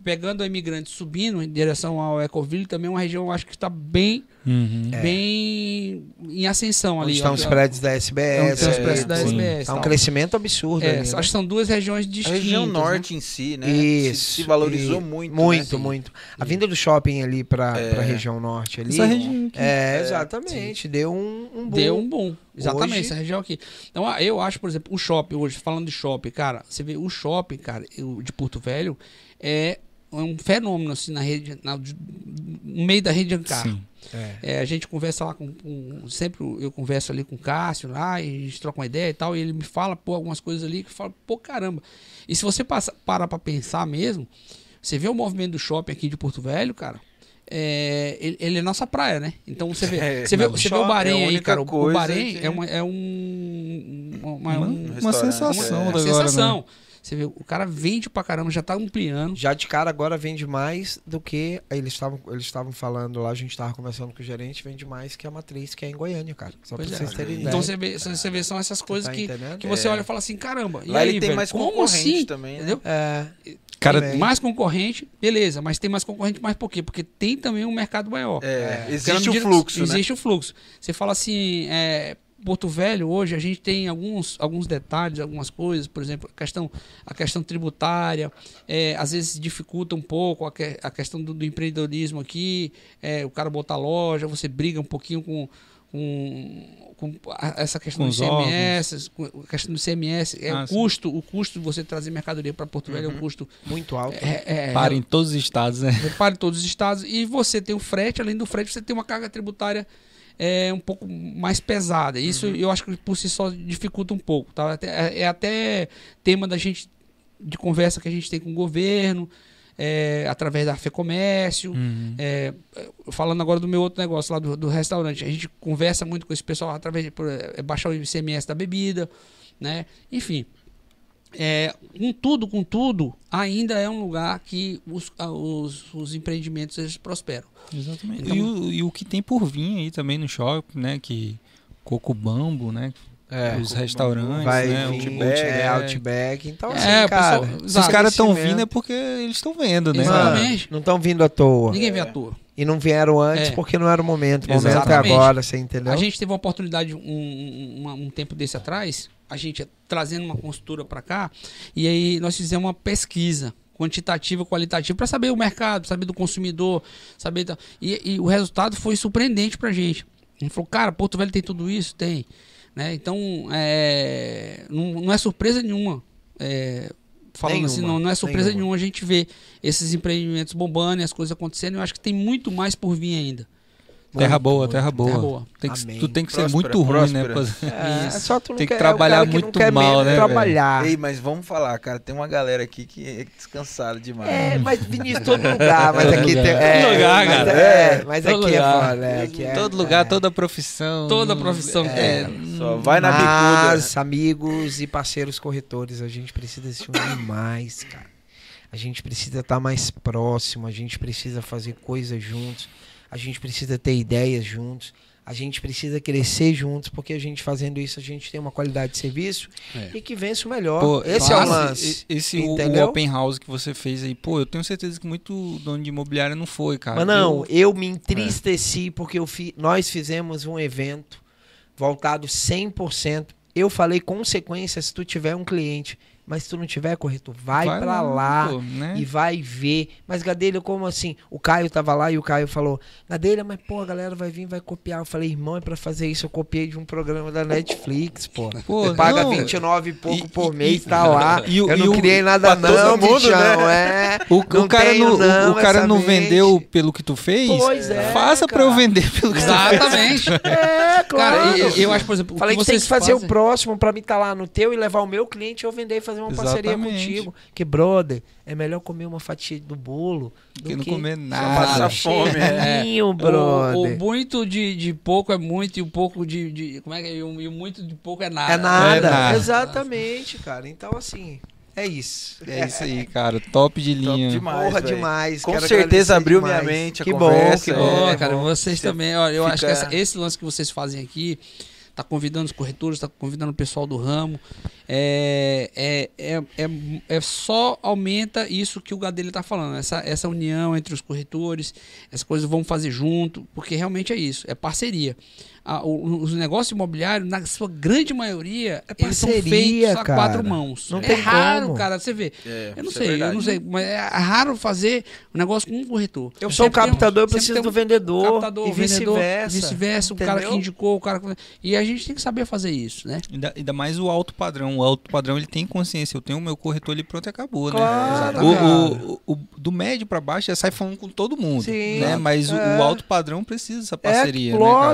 pegando a imigrante subindo em direção ao Ecoville, também é uma região, eu acho que está bem, Uhum. É. bem em ascensão ali. Onde estão ó. os prédios da SBS. estão os ali, prédios da. SBS. Um crescimento absurdo É, ali, acho né? que são duas regiões A distintas. região né? norte em si, né? Isso. Se, se valorizou e- muito. Muito, né? muito. A vinda do shopping ali pra, É. pra região norte ali. Essa região aqui. É, exatamente. Deu um, um boom. Deu um bom. Exatamente, Hoje- essa região aqui. Então, ah, eu acho, por exemplo, o shopping hoje, falando de shopping, cara, você vê o shopping, cara, de Porto Velho, é um fenômeno, assim, na rede, na- no meio da rede Ancar. Sim. É. É, a gente conversa lá com, com- Sempre eu converso ali com o Cássio lá, e a gente troca uma ideia e tal, e ele me fala, pô, algumas coisas ali que eu falo, pô, caramba. E se você passa, parar pra pensar mesmo, você vê o movimento do shopping aqui de Porto Velho, cara. é, ele, ele é nossa praia, né? Então você vê, *laughs* É, você vê, você vê o é Bahrein aí, única cara. O, Bahrein que- é, uma, é um. Uma, Uma, um- uma restaurante, sensação é. uma agora, sensação. né? Você vê, o cara vende pra caramba, já tá ampliando. Já de cara agora vende mais do que aí eles estavam eles estavam falando lá, a gente estava conversando com o gerente, vende mais que a matriz que é em Goiânia, cara. Só Pois pra é. vocês terem ideia. Então você vê, você vê, são essas coisas tá que, entendendo? que você É. olha e fala assim, caramba. E Lá aí, ele tem velho, mais como concorrente assim? também, né? Entendeu? É, Cara, Também. Mais concorrente, beleza, mas tem mais concorrente, mais por quê? Porque tem também um mercado maior. É, na existe o fluxo, né? Existe o fluxo. Você fala assim, é, Porto Velho hoje a gente tem alguns, alguns detalhes, algumas coisas, por exemplo, a questão, a questão tributária, é, às vezes dificulta um pouco a, que- a questão do, do empreendedorismo aqui, é, o cara botar loja, você briga um pouquinho com, com, com a- essa questão Com do CMS, com a questão do CMS, é Ah, o sim. custo, o custo de você trazer mercadoria para Porto Velho é Uhum. um custo muito alto. é, é, para em todos os estados, né? para todos os estados e você tem o frete, além do frete você tem uma carga tributária é, um pouco mais pesada. Isso eu acho que por si só dificulta um pouco, tá? Até- é, é até tema da gente de conversa que a gente tem com o governo, é, através da FEComércio, Uhum. é, falando agora do meu outro negócio lá do, do restaurante, a gente conversa muito com esse pessoal através de por, é, baixar o ICMS da bebida, né? Enfim, é, com tudo, com tudo, ainda é um lugar que os, os, os empreendimentos eles prosperam. Exatamente. Então- e, o, e o que tem por vir aí também no shopping, né? Que Coco Bambo, né? É. os restaurantes, Vai né? vir, o Outback. é, Outback. Então, assim, É, cara, pessoal- Se os caras estão vindo é porque eles estão vendo, né? Exatamente. não estão vindo à toa. Ninguém vê à toa. E não vieram antes É. porque não era o momento. O momento é agora, você entendeu? A gente teve uma oportunidade um, um, um tempo desse atrás, a gente trazendo uma consultora para cá, e aí nós fizemos uma pesquisa quantitativa qualitativa para saber o mercado, saber do consumidor, saber da- e, e o resultado foi surpreendente para a gente. A gente falou, cara, Porto Velho tem tudo isso? Tem. Né? Então, é, não, não é surpresa nenhuma. é, falando assim, Nenhuma, não, não é surpresa nenhuma. nenhuma a gente ver esses empreendimentos bombando e as coisas acontecendo. Eu acho que tem muito mais por vir ainda. Terra boa, muito. terra boa. Terra boa. Tem que, Amém. tu tem que ser Próspera, muito ruim, né? próspera. É, só tu não Tem que quer, trabalhar é muito mal, mesmo né, trabalhar. Ei, mas vamos falar, cara. Tem uma galera aqui que é descansada demais. É, mas Vinícius, todo lugar, mas Todo aqui lugar. tem. É, Todo lugar, mas cara. É, mas Todo aqui é lugar. foda. é, aqui é- Todo lugar, é. toda profissão. Toda profissão É, tem. Só vai na bicuda. Mas, amigos e parceiros corretores, a gente precisa se unir mais, cara. A gente precisa estar mais próximo, a gente precisa fazer coisas juntos, a gente precisa ter ideias juntos, a gente precisa crescer juntos, porque a gente fazendo isso, a gente tem uma qualidade de serviço É. e que vence o melhor. Pô, Esse é o lance. Esse, esse o- entendeu? open house que você fez aí, pô, eu tenho certeza que muito dono de imobiliária não foi, cara. Mas não, Eu- eu me entristeci porque eu fi- nós fizemos um evento voltado 100%. Eu falei consequência se tu tiver um cliente, mas se tu não tiver, corretor, vai, Vai pra lá, lá pô, né? e vai ver. Mas Gadelha, como assim? O Caio tava lá e o Caio falou: Gadelha, mas pô, a galera vai vir, vai copiar. Eu falei, irmão, é pra fazer isso. Eu copiei de um programa da Netflix, pô. Pô, Você paga não, 29 e pouco e- por mês, e- tá lá. *laughs* e eu e não o- criei nada, não, mundo, bichão, é. *laughs* O, o cara, tenho, não, o cara não vendeu pelo que tu fez. Pois é, Faça pra eu cara. vender pelo que tu fez. Exatamente. *laughs* É, claro. Cara, eu, eu acho, por exemplo, o Falei que que tem vocês que fazer fazem... o próximo pra mim estar lá no teu e levar o meu cliente e eu vender e fazer uma parceria Exatamente. contigo. Que, brother, é melhor comer uma fatia do bolo do Que não que comer só nada. passar fome, é. cheirinho, O, brother. o muito de, de pouco é muito e o pouco de, de- como é que é? E o, muito de pouco é nada. É nada. É nada. Exatamente, cara. Então, assim, é isso. É isso aí, cara. Top de Top linha. demais. Porra, velho. demais. Com Quero certeza abriu demais. minha mente a que conversa, Bom, que bom. É, cara, vocês Você também, ó, eu acho que fica- essa- esse lance que vocês fazem aqui, tá convidando os corretores, tá convidando o pessoal do ramo, é, é, é, é, é só aumenta isso que o Gadelha tá falando, essa, essa união entre os corretores, essas coisas vão fazer junto, porque realmente é isso, é parceria. Ah, o- os negócios imobiliários, na sua grande maioria, É eles são parceria, feitos a cara. quatro mãos. Não é raro, como. cara, você vê. É, Eu não é sei, eu verdade. não sei, mas é raro fazer um negócio com um corretor. Eu sou o um- captador, eu preciso tem do um vendedor. captador, e vice-versa. vice-versa, o cara que indicou, o cara que... E a gente tem que saber fazer isso, né? Ainda, ainda mais o alto padrão. O alto padrão ele tem consciência. Eu tenho o meu corretor ali pronto e acabou, Claro, né? O, o- o- o- do médio pra baixo já sai falando com todo mundo. Sim, né? Mas o- é. o, alto padrão precisa dessa parceria. É, né, cara?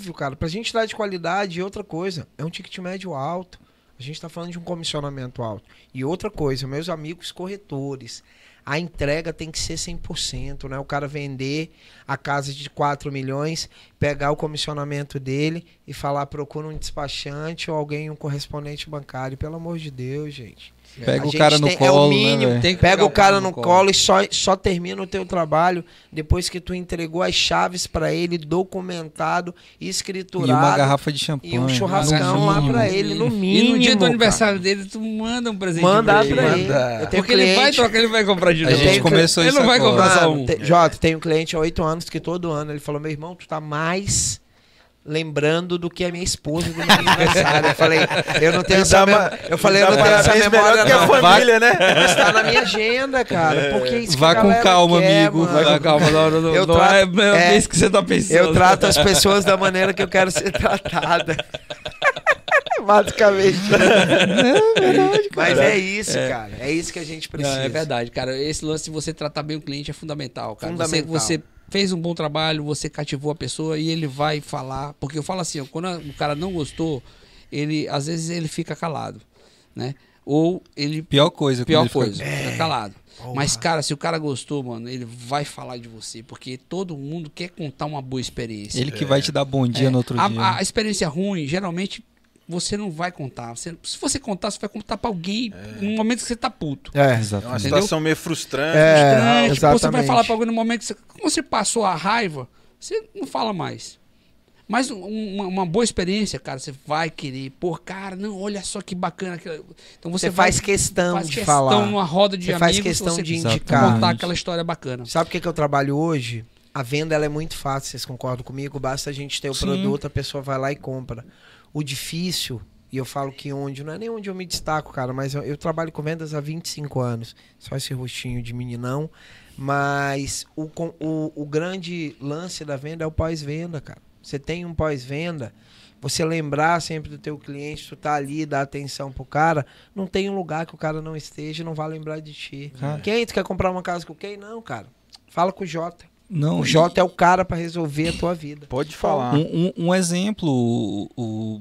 Óbvio, cara. Pra gente dar de qualidade outra coisa, é um ticket médio alto. A gente tá falando de um comissionamento alto. E outra coisa, meus amigos corretores, a entrega tem que ser 100%, né? O cara vender a casa de 4 milhões, pegar o comissionamento dele e falar procura um despachante ou alguém, um correspondente bancário. Pelo amor de Deus, gente. Pega A o gente cara no é colo, mínimo, né, velho? Tem que Pega o cara no colo e só, só termina o teu trabalho depois que tu entregou as chaves pra ele, documentado, E escriturado. uma garrafa de champanhe. e um churrascão lá mínimo. pra ele, no E mínimo. no dia do cara. aniversário dele, tu manda um presente Manda pra pra ele. ele. Manda. Porque ele vai cliente- trocar, ele vai comprar de A novo. gente tenho- começou Ele isso não vai comprar só um. Jota, tem um cliente há oito anos que todo ano ele falou: meu irmão, tu tá mais lembrando do que a minha esposa do meu aniversário. Eu falei, eu não tenho essa memória. Eu falei, eu não tenho essa memória. que a não. família, né? Mas tá na minha agenda, cara. Porque é isso Vá com calma, quer, amigo. mano. Vai com calma, não, não, não, Eu não trato- é, não é é, isso que você tá pensando. Eu trato as pessoas da maneira que eu quero ser tratada. *laughs* Basicamente. Mas é isso, cara. É isso que a gente Não, precisa. é verdade, cara. Esse lance de você tratar bem o cliente é fundamental, cara. Você, Fundamental. você fez um bom trabalho, você cativou a pessoa e ele vai falar. Porque eu falo assim, ó, quando o cara não gostou, ele às vezes ele fica calado, né? Ou ele. Pior coisa. Pior ele fica- coisa, fica calado. Porra. Mas, cara, se o cara gostou, mano, ele vai falar de você. Porque todo mundo quer contar uma boa experiência. Ele que vai te dar bom dia É, no outro a, dia. a experiência ruim, geralmente, você não vai contar. Você- se você contar, você vai contar pra alguém no momento que você tá puto. É. É uma Exatamente. situação meio frustrante. É, Estranho, tipo, você vai exatamente. falar pra alguém no momento que você, como você passou a raiva, você não fala mais. Mas um- uma, uma boa experiência, cara, você vai querer. Pô, cara, não, olha só que bacana. Então você, Você vai, faz questão faz de questão falar. numa roda de Você amigos. faz questão você de Exatamente. indicar. contar aquela história bacana. Sabe o que, que eu trabalho hoje? A venda ela é muito fácil, vocês concordam comigo? Basta a gente ter o Sim. produto, a pessoa vai lá e compra. O difícil, e eu falo que onde, não é nem onde eu me destaco, cara, mas eu, eu trabalho com vendas há 25 anos. Só esse rostinho de meninão. Mas o, o, o grande lance da venda é o pós-venda, cara. Você tem um pós-venda, você lembrar sempre do teu cliente, tu tá ali, dá atenção pro cara, não tem um lugar que o cara não esteja e não vai lembrar de ti. Cara. Quem? Tu quer comprar uma casa com quem? Não, cara. Fala com o Jota. Não, O Jota é o cara pra resolver a tua vida. Pode falar. Um, um- um exemplo, o, o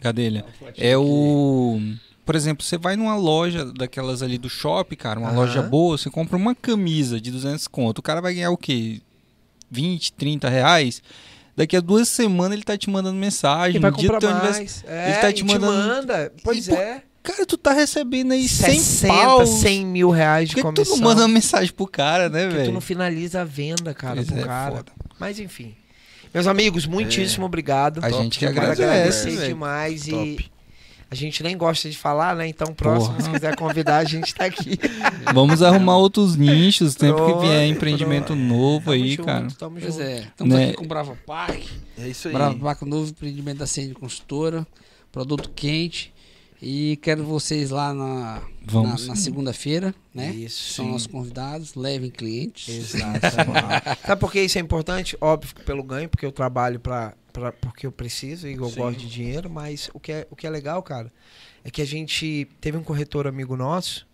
Gadelha, é o. Por exemplo, você vai numa loja daquelas ali do shopping, cara, uma Aham. loja boa, você compra uma camisa de 200 conto, o cara vai ganhar o quê? 20, 30 reais? Daqui a duas semanas ele tá te mandando mensagem, E vai comprar mais. É, ele tá te e mandando- manda. Pois E por- é. Cara, tu tá recebendo aí 100 60, pau. 100 mil reais de Por que comissão. tu não manda uma mensagem pro cara, né, Porque tu velho? não finaliza a venda, cara, Pois pro é, cara. foda. Mas enfim. Meus amigos, muitíssimo obrigado. A gente que agradece, agradecer velho. demais Top. e a gente nem gosta de falar, né? Então, próximo, Porra. se quiser convidar, a gente tá aqui. *laughs* Vamos arrumar outros nichos, sempre que vier Pronto, empreendimento pronto. novo Tamo aí, junto, cara. Tamo Pois junto. é. Estamos Né? aqui com o Brava Park. É isso aí. Brava Park, novo empreendimento da CN Construtora. produto quente. E quero vocês lá na, na, na segunda-feira, né? Isso. São nossos convidados, levem clientes. Exato. *laughs* Sabe por que isso é importante? Óbvio que pelo ganho, porque eu trabalho pra, pra, porque eu preciso e eu Sim. gosto de dinheiro, mas o que, é, o que é legal, cara, é que a gente teve um corretor amigo nosso,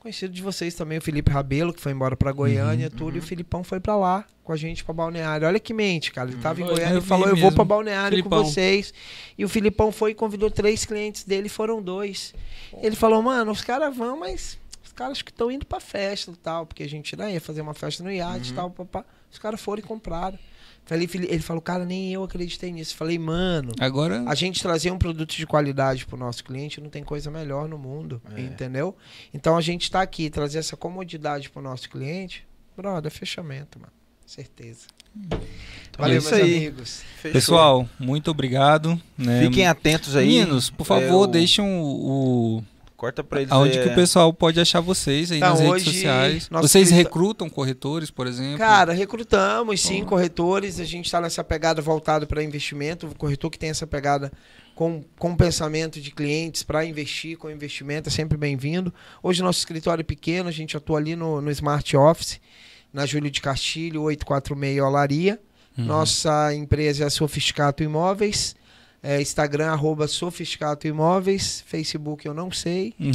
conhecido de vocês também, o Felipe Rabelo, que foi embora pra Goiânia, tudo, e o Filipão foi pra lá com a gente pra Balneário. Olha que mente, cara. Ele tava em Foi, Goiânia eu e falou: Eu vou mesmo. pra Balneário com Filipão. vocês. E o Filipão foi e convidou três clientes dele, foram dois. Ele falou: Mano, os caras vão, mas os caras que estão indo pra festa e tal, porque a gente né, ia fazer uma festa no iate e tal, papá. Os caras foram e compraram. Falei, ele falou, cara, nem eu acreditei nisso. Falei, mano, Agora, a gente trazer um produto de qualidade pro nosso cliente não tem coisa melhor no mundo, É. entendeu? Então a gente tá aqui, trazer essa comodidade pro nosso cliente, brother, fechamento, mano. Certeza. Valeu, é isso meus aí. amigos. Fechou. pessoal, muito obrigado. Né? Fiquem atentos aí. Meninos, por favor, É, o- deixem o, o- Corta pra eles. aonde é, que o pessoal pode achar vocês aí Então, nas redes sociais. Vocês recrutam corretores, por exemplo? Cara, recrutamos sim Bom. corretores. A gente está nessa pegada voltada para investimento. O corretor que tem essa pegada com, com pensamento de clientes para investir, com investimento, é sempre bem-vindo. Hoje nosso escritório é pequeno, a gente atua ali no, no Smart Office, na Júlio de Castilho, 846 Olaria. Uhum. Nossa empresa é a Sofisticato Imóveis. É, Instagram, arroba Imóveis. Facebook eu não sei. Hum.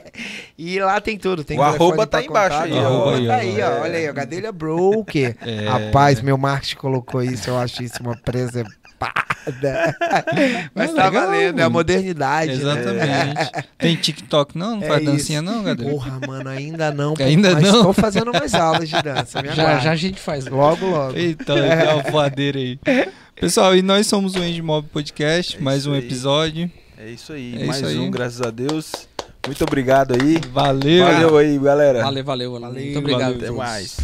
*laughs* e lá tem tudo. Tem O telefone arroba tá embaixo contato. aí, arroba Arroba tá aí, aí, ó. Olha aí, ó. Gadelha Broker. É. Rapaz, meu marketing colocou isso. Eu acho isso uma presepada. *laughs* Mas Não, tá legal, valendo. É a modernidade. né? Exatamente. *laughs* Tem TikTok não? Não É faz isso. dancinha não, Gabriel? Porra, mano, ainda não. Ainda mas não? tô fazendo mais aulas de dança. *laughs* Já, a gente faz. Logo, logo. Eita, deu uma voadeira aí. Pessoal, e nós somos o Endmob Podcast, É mais um aí. episódio. É isso aí. É Mais isso aí. um, graças a Deus. Muito obrigado aí. Valeu! Valeu aí, galera. Valeu, valeu, valeu. Valeu, Muito obrigado. Até a todos. mais.